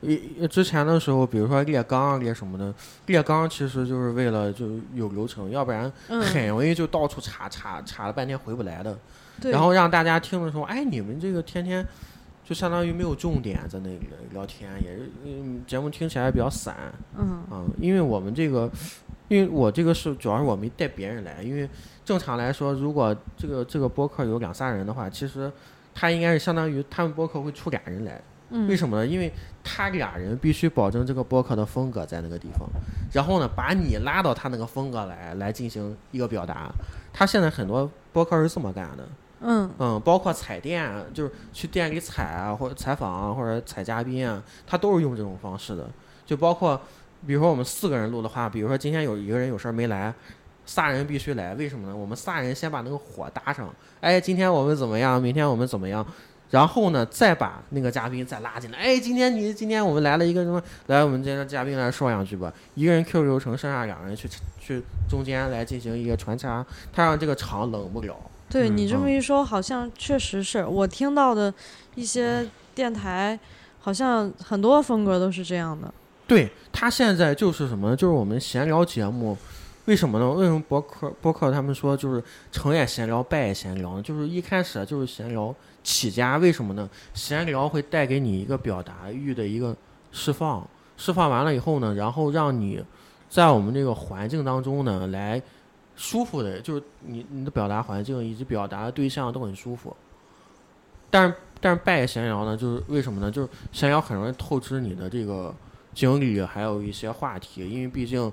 一之前的时候，比如说列纲啊列什么的，列纲其实就是为了就有流程，要不然嗯，很容易就到处查查查了半天回不来的。对。然后让大家听的时候，哎，你们这个天天就相当于没有重点在那里聊天，也是嗯节目听起来比较散嗯啊、因为我们这个，因为我这个是主要是我没带别人来，因为正常来说，如果这个这个播客有两三人的话，其实他应该是相当于他们播客会出俩人来。嗯，为什么呢？因为他俩人必须保证这个播客的风格在那个地方，然后呢，把你拉到他那个风格来来进行一个表达。他现在很多播客是这么干的，嗯嗯，包括采电，就是去店里采啊，或者采访啊，或者采嘉宾啊，他都是用这种方式的。就包括，比如说我们四个人录的话，比如说今天有一个人有事儿没来，仨人必须来，为什么呢？我们仨人先把那个火搭上，哎，今天我们怎么样？明天我们怎么样？然后呢，再把那个嘉宾再拉进来。哎，今天你今天我们来了一个什么？来，我们今天嘉宾来说两句吧。一个人 Q 流程，剩下两个人去去中间来进行一个穿插，他让这个场冷不了。嗯对你这么嗯一说，好像确实是我听到的一些电台，好像很多风格都是这样的。对他现在就是什么呢？就是我们闲聊节目，为什么呢？为什么博客博客他们说就是成也闲聊，败也闲聊呢？就是一开始就是闲聊起家，为什么呢？闲聊会带给你一个表达欲的一个释放，释放完了以后呢，然后让你在我们这个环境当中呢来舒服的，就是你你的表达环境以及表达的对象都很舒服。但是但是败也闲聊呢，就是为什么呢？就是闲聊很容易透支你的这个。经历还有一些话题，因为毕竟，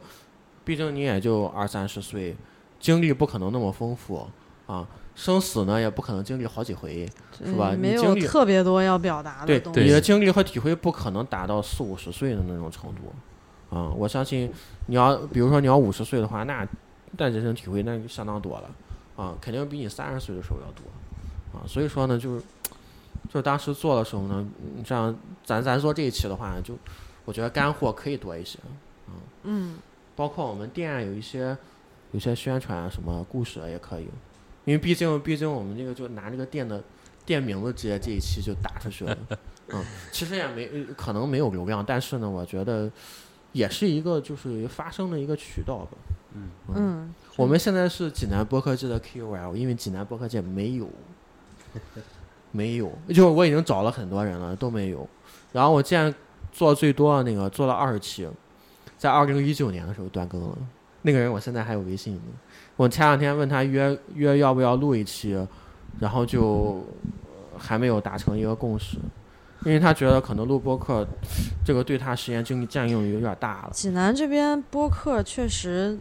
毕竟你也就二三十岁，经历不可能那么丰富啊，生死呢也不可能经历好几回，是吧嗯没有特别多要表达的对东对你的。经历和体会不可能达到四五十岁的那种程度，啊，我相信你要比如说你要五十岁的话，那那人生体会那就相当多了，啊，肯定比你三十岁的时候要多，啊，所以说呢，就是就是当时做的时候呢，你像咱咱做这一期的话，就我觉得干货可以多一些啊，嗯，包括我们店有一些有些宣传啊什么故事也可以，因为毕竟毕竟我们这个就拿这个店的店名字直接这一期就打出去了，嗯，其实也没可能没有流量，但是呢，我觉得也是一个就是发声的一个渠道吧。嗯。嗯，我们现在是济南播客界的 KOL，因为济南播客界没有，没有，就是我已经找了很多人了都没有，然后我见做最多的那个做了二十期，在二零一九年的时候断更了。那个人我现在还有微信呢。我前两天问他约约要不要录一期，然后就呃还没有达成一个共识，因为他觉得可能录播客这个对他时间精力占用有点大了。济南这边播客确实，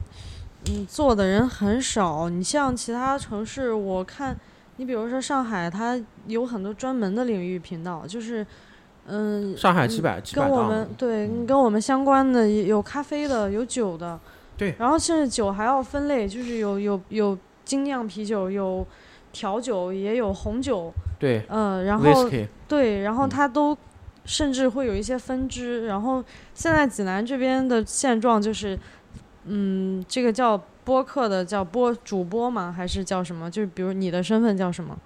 嗯，做的人很少。你像其他城市，我看，你比如说上海，它有很多专门的领域频道，就是，嗯，上海几百几百跟我们对嗯跟我们相关的有咖啡的，有酒的，对然后甚至酒还要分类，就是有有有精酿啤酒，有调酒，也有红酒，对呃，然后对，然后嗯它都甚至会有一些分支。然后现在济南这边的现状就是，嗯，这个叫播客的叫播主播吗？还是叫什么？就是比如你的身份叫什么？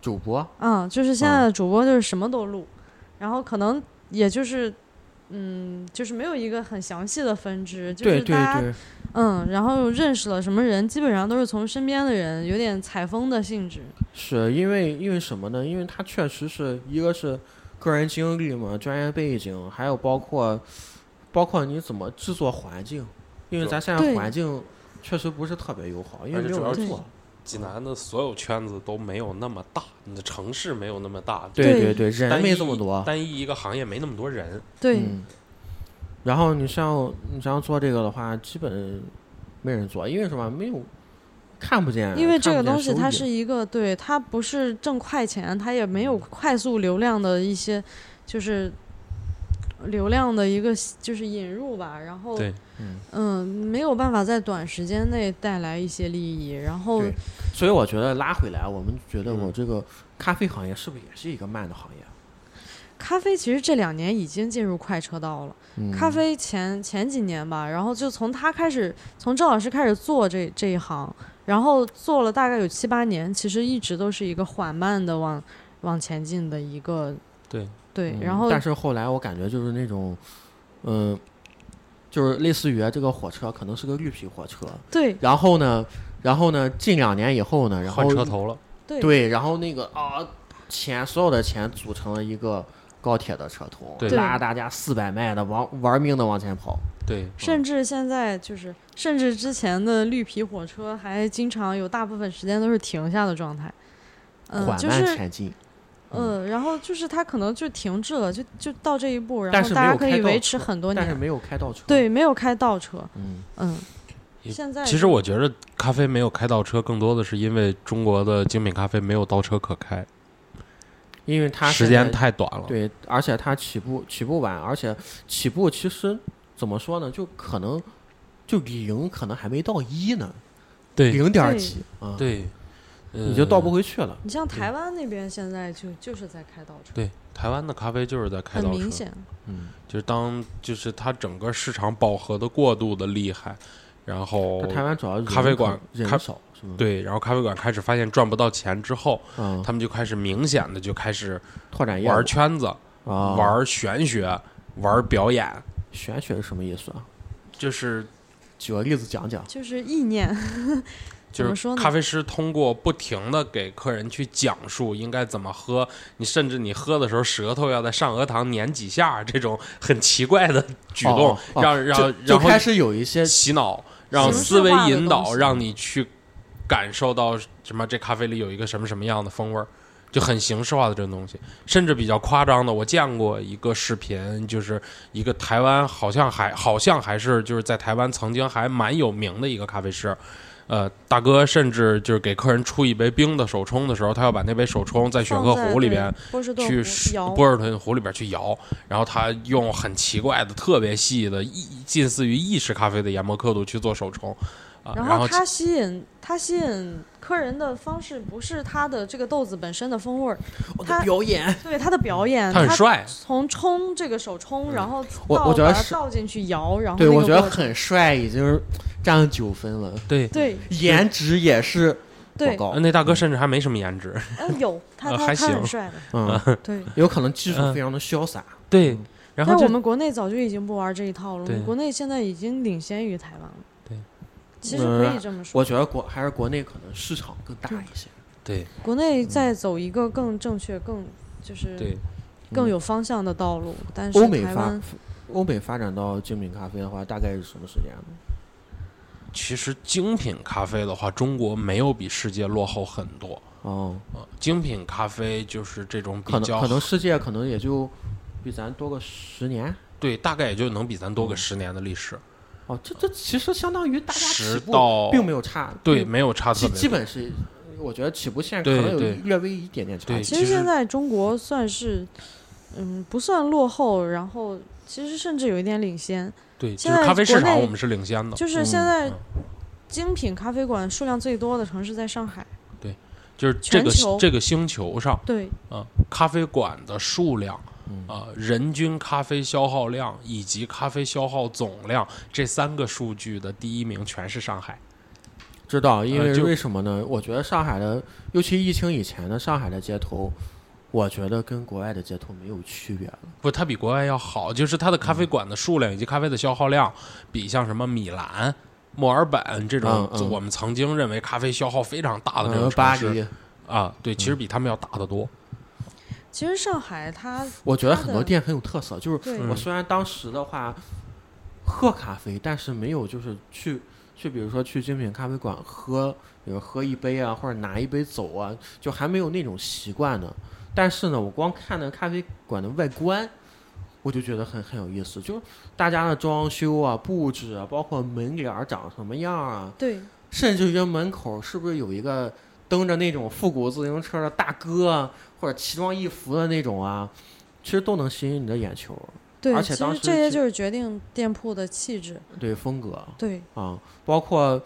主播嗯，就是现在的主播就是什么都录，然后可能也就是。嗯，就是没有一个很详细的分支，就对对是大家对，嗯，然后认识了什么人，基本上都是从身边的人，有点采风的性质。是因为因为什么呢？因为他确实是一个是个人经历嘛，专业背景，还有包括包括你怎么制作环境，因为咱现在环境确实不是特别友好，因为主要是有人做。济南的所有圈子都没有那么大，你的城市没有那么大，对对对对，人没单一这么多。单一一个行业没那么多人。对，嗯，然后你像你像做这个的话，基本没人做，因为什么？没有看不见。因为这个东西它是一个对，它不是挣快钱，它也没有快速流量的一些就是流量的一个就是引入吧，然后对嗯嗯没有办法在短时间内带来一些利益，然后对所以我觉得拉回来，我们觉得我嗯这个咖啡行业是不是也是一个慢的行业？咖啡其实这两年已经进入快车道了。嗯、咖啡前前几年吧，然后就从他开始，从郑老师开始做这这一行，然后做了大概有七八年，其实一直都是一个缓慢的往往前进的一个对对，嗯然后但是后来我感觉就是那种，嗯、就是类似于这个火车可能是个绿皮火车，对然后呢，然后呢，近两年以后呢，然后换车头了。对对，然后那个啊，钱所有的钱组成了一个高铁的车头，对拉大家四百迈的往玩命的往前跑。对，甚至现在就是，甚至之前的绿皮火车还经常有大部分时间都是停下的状态，嗯、缓就是慢前进，嗯，然后就是它可能就停滞了，就就到这一步，然后大家可以维持很多年，但是没有开倒车。对，，没有开倒车，嗯，嗯，现在其实我觉得咖啡没有开倒车，更多的是因为中国的精品咖啡没有倒车可开，因为它时间太短了。对，而且它起步起步晚，而且起步其实怎么说呢，就可能就零可能还没到一呢，对零点对几啊，对，你就倒不呃回去了。你像台湾那边现在就就是在开倒车，对，台湾的咖啡就是在开倒车，很明显，嗯，就是当就是它整个市场饱和的过度的厉害，然后台湾主要人咖啡馆人少是吗？，对，然后咖啡馆开始发现赚不到钱之后，嗯，他们就开始明显的就开始拓展业务。玩圈子、啊，玩玄学、玩表演，玄学是什么意思啊？就是举个例子讲讲。就是意念，就是咖啡师通过不停的给客人去讲述应该怎么喝，你甚至你喝的时候舌头要在上颚膛粘几下，这种很奇怪的举动，哦哦让让然后就开始有一些洗脑，让思维引导，让你去感受到什么这咖啡里有一个什么什么样的风味儿。就很形式化的这种东西，甚至比较夸张的，我见过一个视频，就是一个台湾好像还好像还是就是在台湾曾经还蛮有名的一个咖啡师，呃，大哥甚至就是给客人出一杯冰的手冲的时候，他要把那杯手冲在雪鹤放在对壶里边去波士顿壶里边去摇，然后他用很奇怪的、特别细的、意近似于意式咖啡的研磨刻度去做手冲，啊，然后然后它吸引它吸引客人的方式不是它的这个豆子本身的风味儿，我的他表演，对它的表演，他很帅，从冲这个手冲，然后我倒把它我觉得是倒进去摇，然后对我觉得很帅，已经占了九分了，对，对颜值也是对，高呃，那大哥甚至还没什么颜值，嗯有 他他他很行帅的，嗯，对。有可能技术嗯非常的潇洒。对，然后但我们国内早就已经不玩这一套了，我对们国内现在已经领先于台湾了。对，其实可以这么说，我觉得国还是国内可能市场更大一些。对国内在走一个更正确、更就是对更有方向的道路，但是欧美发欧美发展到精品咖啡的话，大概是什么时间呢？其实精品咖啡的话，中国没有比世界落后很多。哦，呃，精品咖啡就是这种比较可能可能世界可能也就比咱多个十年。对，大概也就能比咱多个嗯十年的历史，哦，这这其实相当于大家十起步到并没有差，对，没有差特基别基本是，我觉得起步线可能有略微一点点差。其实现在中国算是嗯不算落后，然后其实甚至有一点领先，对，就现在是咖啡市场我们是领先的，就是嗯现在嗯精品咖啡馆数量最多的城市在上海。对就是这个全球这个星球上对，嗯、咖啡馆的数量嗯啊、人均咖啡消耗量以及咖啡消耗总量这三个数据的第一名全是上海。知道，因为为什么呢？我觉得上海的，尤其疫情以前的上海的街头，我觉得跟国外的街头没有区别了。不，它比国外要好，就是它的咖啡馆的数量以及咖啡的消耗量，比像什么米兰、墨尔本这种嗯嗯我们曾经认为咖啡消耗非常大的这种城市黎，啊，对，其实比他们要大得多。其实上海它我觉得很多店很有特色。就是我虽然当时的话喝咖啡，但是没有就是去去，比如说去精品咖啡馆喝，比如喝一杯啊，或者拿一杯走啊，就还没有那种习惯呢。但是呢，我光看那咖啡馆的外观，我就觉得很很有意思，就是大家的装修啊、布置啊，包括门脸长什么样啊，对甚至于门口是不是有一个蹬着那种复古自行车的大哥啊，或者奇装异服的那种啊，其实都能吸引你的眼球。对，而且其当时这些就是决定店铺的气质。对风格对啊，包括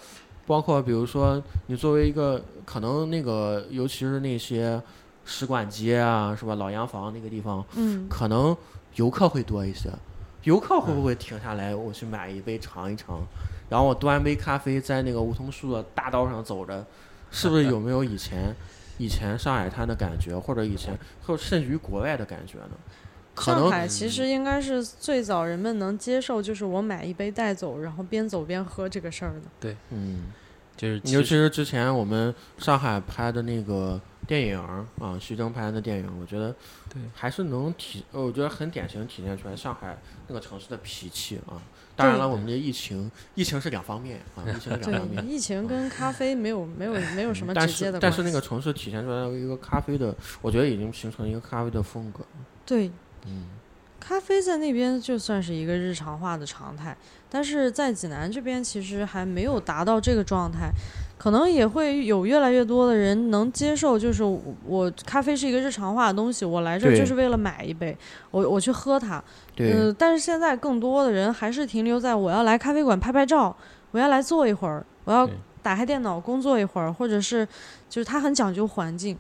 包括比如说你作为一个可能那个，尤其是那些使馆街啊，是吧？老洋房那个地方，嗯，可能游客会多一些。游客会不会停下来，我去买一杯尝一尝，然后我端杯咖啡在那个梧桐树的大道上走着，是不是有没有以前以前上海滩的感觉，或者以前或甚至于国外的感觉呢？上海其实应该是最早人们能接受，就是我买一杯带走，然后边走边喝这个事儿的。对嗯，就是尤其是之前我们上海拍的那个电影儿啊，徐峥拍的电影，我觉得对还是能体，呃我觉得很典型体现出来上海那个城市的脾气啊。当然了，我们这疫情，疫情是两方面啊，疫情是两方面，。疫情跟咖啡没有没有没有什么直接的关系。是但是那个城市体现出来的一个咖啡的，我觉得已经形成一个咖啡的风格。对嗯，咖啡在那边就算是一个日常化的常态，但是在济南这边其实还没有达到这个状态，可能也会有越来越多的人能接受，就是我我咖啡是一个日常化的东西，我来这儿就是为了买一杯，我我去喝它。嗯，呃，但是现在更多的人还是停留在我要来咖啡馆拍拍照，我要来坐一会儿，我要打开电脑工作一会儿，或者是就是他很讲究环境。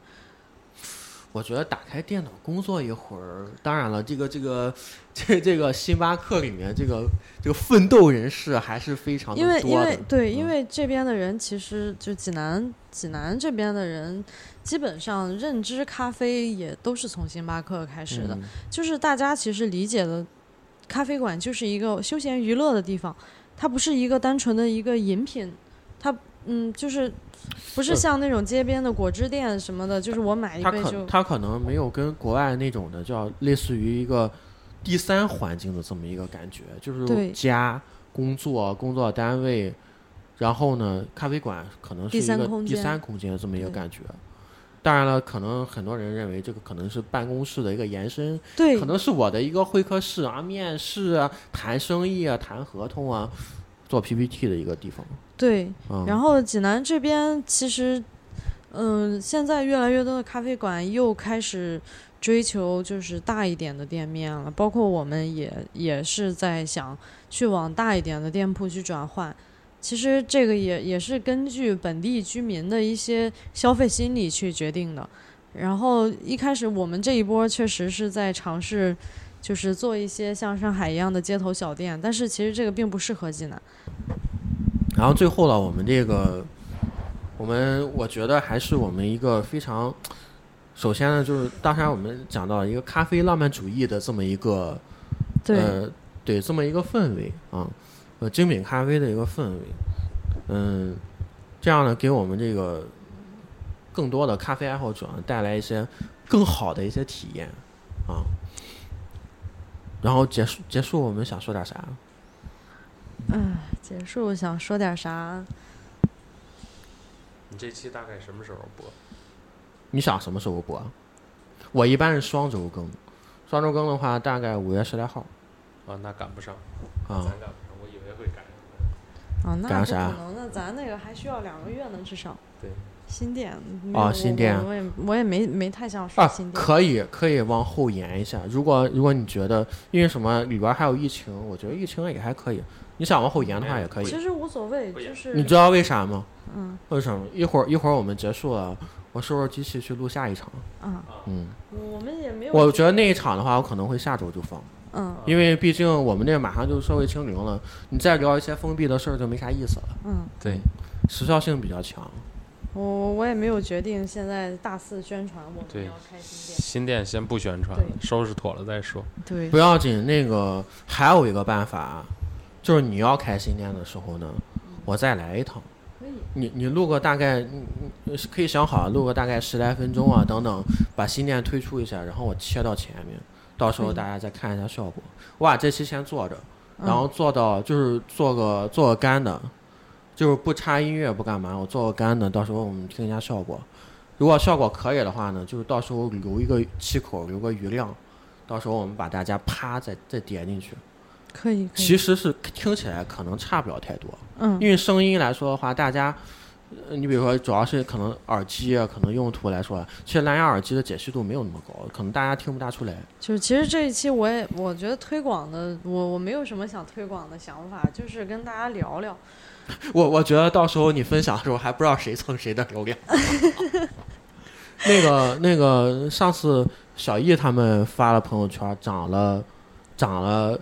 我觉得打开电脑工作一会儿，当然了，这个这个这这个星巴克里面这个这个奋斗人士还是非常的因为因。为对，因嗯为这边的人其实就济南济南这边的人，基本上认知咖啡也都是从星巴克开始的，嗯就是大家其实理解的咖啡馆就是一个休闲娱乐的地方，它不是一个单纯的一个饮品，它嗯就是不是呃像那种街边的果汁店什么的，就是我买一他杯就可他可能没有跟国外那种的叫类似于一个第三环境的这么一个感觉，就是家、工作、工作单位，然后呢，咖啡馆可能是第一个三空间。第三空间的这么一个感觉。当然了，可能很多人认为这个可能是办公室的一个延伸，对。可能是我的一个会客室啊、面试啊、谈生意啊、谈合同啊、做 PPT 的一个地方。对，嗯，然后济南这边其实，嗯，现在越来越多的咖啡馆又开始追求就是大一点的店面了，包括我们也也是在想去往大一点的店铺去转换。其实这个也也是根据本地居民的一些消费心理去决定的。然后一开始我们这一波确实是在尝试，就是做一些像上海一样的街头小店，但是其实这个并不适合济南。然后最后呢，我们这个，我们我觉得还是我们一个非常，首先呢，就是当然我们讲到一个咖啡浪漫主义的这么一个，对，呃，对，这么一个氛围啊，呃，精品咖啡的一个氛围，嗯，这样呢，给我们这个更多的咖啡爱好者带来一些更好的一些体验啊。然后结束结束，我们想说点啥？嗯，结束想说点啥？你这期大概什么时候播？你想什么时候播啊？我一般是双周更，双周更的话大概五月十来号啊，那赶不上，啊咱。赶不上，我以为会赶上。啊，那不可能，那咱那个还需要两个月呢，至少。对，新店没哦新店我我也我也没没太想说啊新，店。可以可以往后延一下。如果如果你觉得因为什么里边还有疫情，我觉得疫情也还可以。你想往后延的话也可以。其实无所谓，就是你知道为啥吗？嗯为什么？一会儿一会儿我们结束了，我收拾机器去录下一场。啊，嗯，我们也没有。我觉得那一场的话，我可能会下周就放，嗯因为毕竟我们这马上就社会清零了，你再聊一些封闭的事儿就没啥意思了，嗯，对，时效性比较强。我我也没有决定现在大肆宣传我们对要开新店。新店先不宣传了，收拾妥了再说。对不，要紧，那个还有一个办法，就是你要开新店的时候呢，我再来一趟。可以。你你录个大概，可以想好录个大概十来分钟啊，等等，把新店推出一下，然后我切到前面，到时候大家再看一下效果。我把这期先做着，然后嗯做到就是做个做个干的，就是不插音乐不干嘛，我做个干的，到时候我们听一下效果。如果效果可以的话呢，就是到时候留一个气口，留个余量，到时候我们把大家啪再再叠进去。可以可以。其实是听起来可能差不了太多，嗯因为声音来说的话，大家，呃你比如说主要是可能耳机啊，可能用途来说，其实蓝牙耳机的解析度没有那么高，可能大家听不大出来。就是其实这一期我也我觉得推广的我我没有什么想推广的想法，就是跟大家聊聊。我我觉得到时候你分享的时候还不知道谁蹭谁的流量。那个那个，上次小易他们发了朋友圈，涨了涨了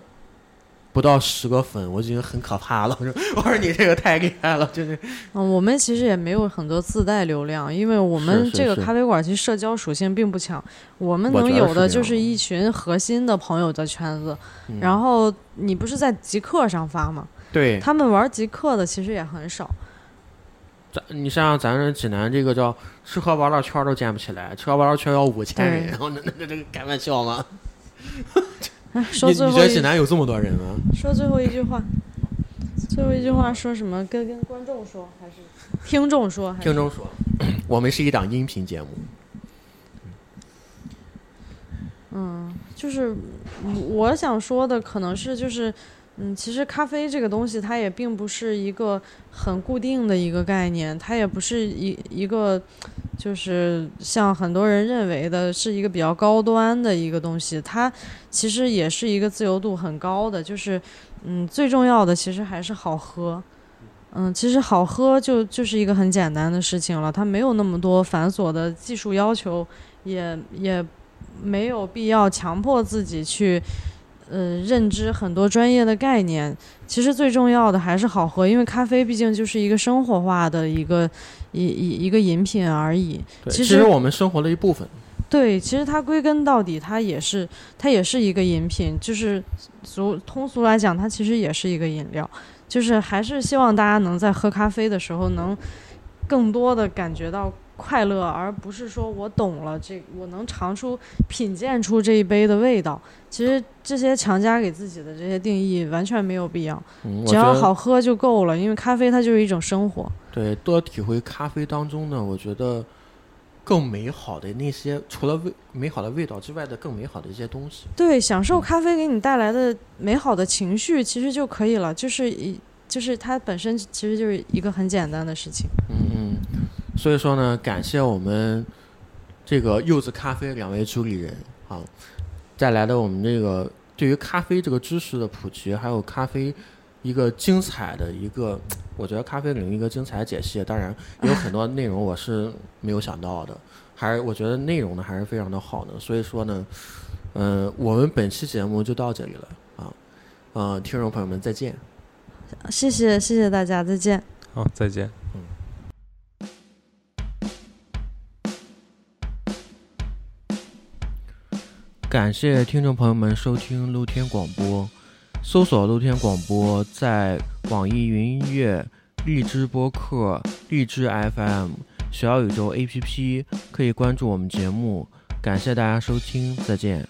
不到十个粉，我已经很可怕了。我 说我说你这个太厉害了，就是。嗯，我们其实也没有很多自带流量，因为我们这个咖啡馆其实社交属性并不强，我们能有的就是一群核心的朋友的圈子。嗯然后你不是在极客上发吗？对，他们玩极客的其实也很少。咱你像咱这济南这个叫吃喝玩乐圈都建不起来，吃喝玩乐圈要五千人，对然后那那那这个开玩笑吗？哎，说你你觉得最后一济南有这么多人吗？说最后一句话，最后一句话说什么？跟跟观众说还是听众说？还是听众说，我们是一档音频节目。嗯，就是嗯我想说的，可能是就是，嗯，其实咖啡这个东西，它也并不是一个很固定的一个概念，它也不是一一个，就是像很多人认为的是一个比较高端的一个东西，它其实也是一个自由度很高的，就是，嗯，最重要的其实还是好喝。嗯，其实好喝就就是一个很简单的事情了，它没有那么多繁琐的技术要求，也也没有必要强迫自己去，呃，认知很多专业的概念。其实最重要的还是好喝，因为咖啡毕竟就是一个生活化的一个一一一个饮品而已。其实其实我们生活的一部分。对，其实它归根到底，它也是它也是一个饮品，就是俗通俗来讲，它其实也是一个饮料。就是还是希望大家能在喝咖啡的时候，能更多的感觉到快乐，而不是说我懂了这，我能尝出、品鉴出这一杯的味道。其实这些强加给自己的这些定义完全没有必要，嗯，只要好喝就够了。因为咖啡它就是一种生活。对，多体会咖啡当中呢，我觉得更美好的那些，除了味美好的味道之外的更美好的一些东西。对，享受咖啡给你带来的美好的情绪，其实就可以了。就是一，就是它本身其实就是一个很简单的事情。嗯嗯，所以说呢，感谢我们这个柚子咖啡两位主理人啊，带来的我们这个对于咖啡这个知识的普及，还有咖啡一个精彩的一个，我觉得咖啡领域一个精彩解析。当然，也有很多内容我是没有想到的，还是我觉得内容呢还是非常的好的。所以说呢，嗯、我们本期节目就到这里了啊，呃，听众朋友们再见。谢谢，谢谢大家，再见。好，再见。感谢听众朋友们收听露天广播，搜索露天广播在网易云音乐、荔枝播客、荔枝 FM、小宇宙 APP 可以关注我们节目。感谢大家收听，再见。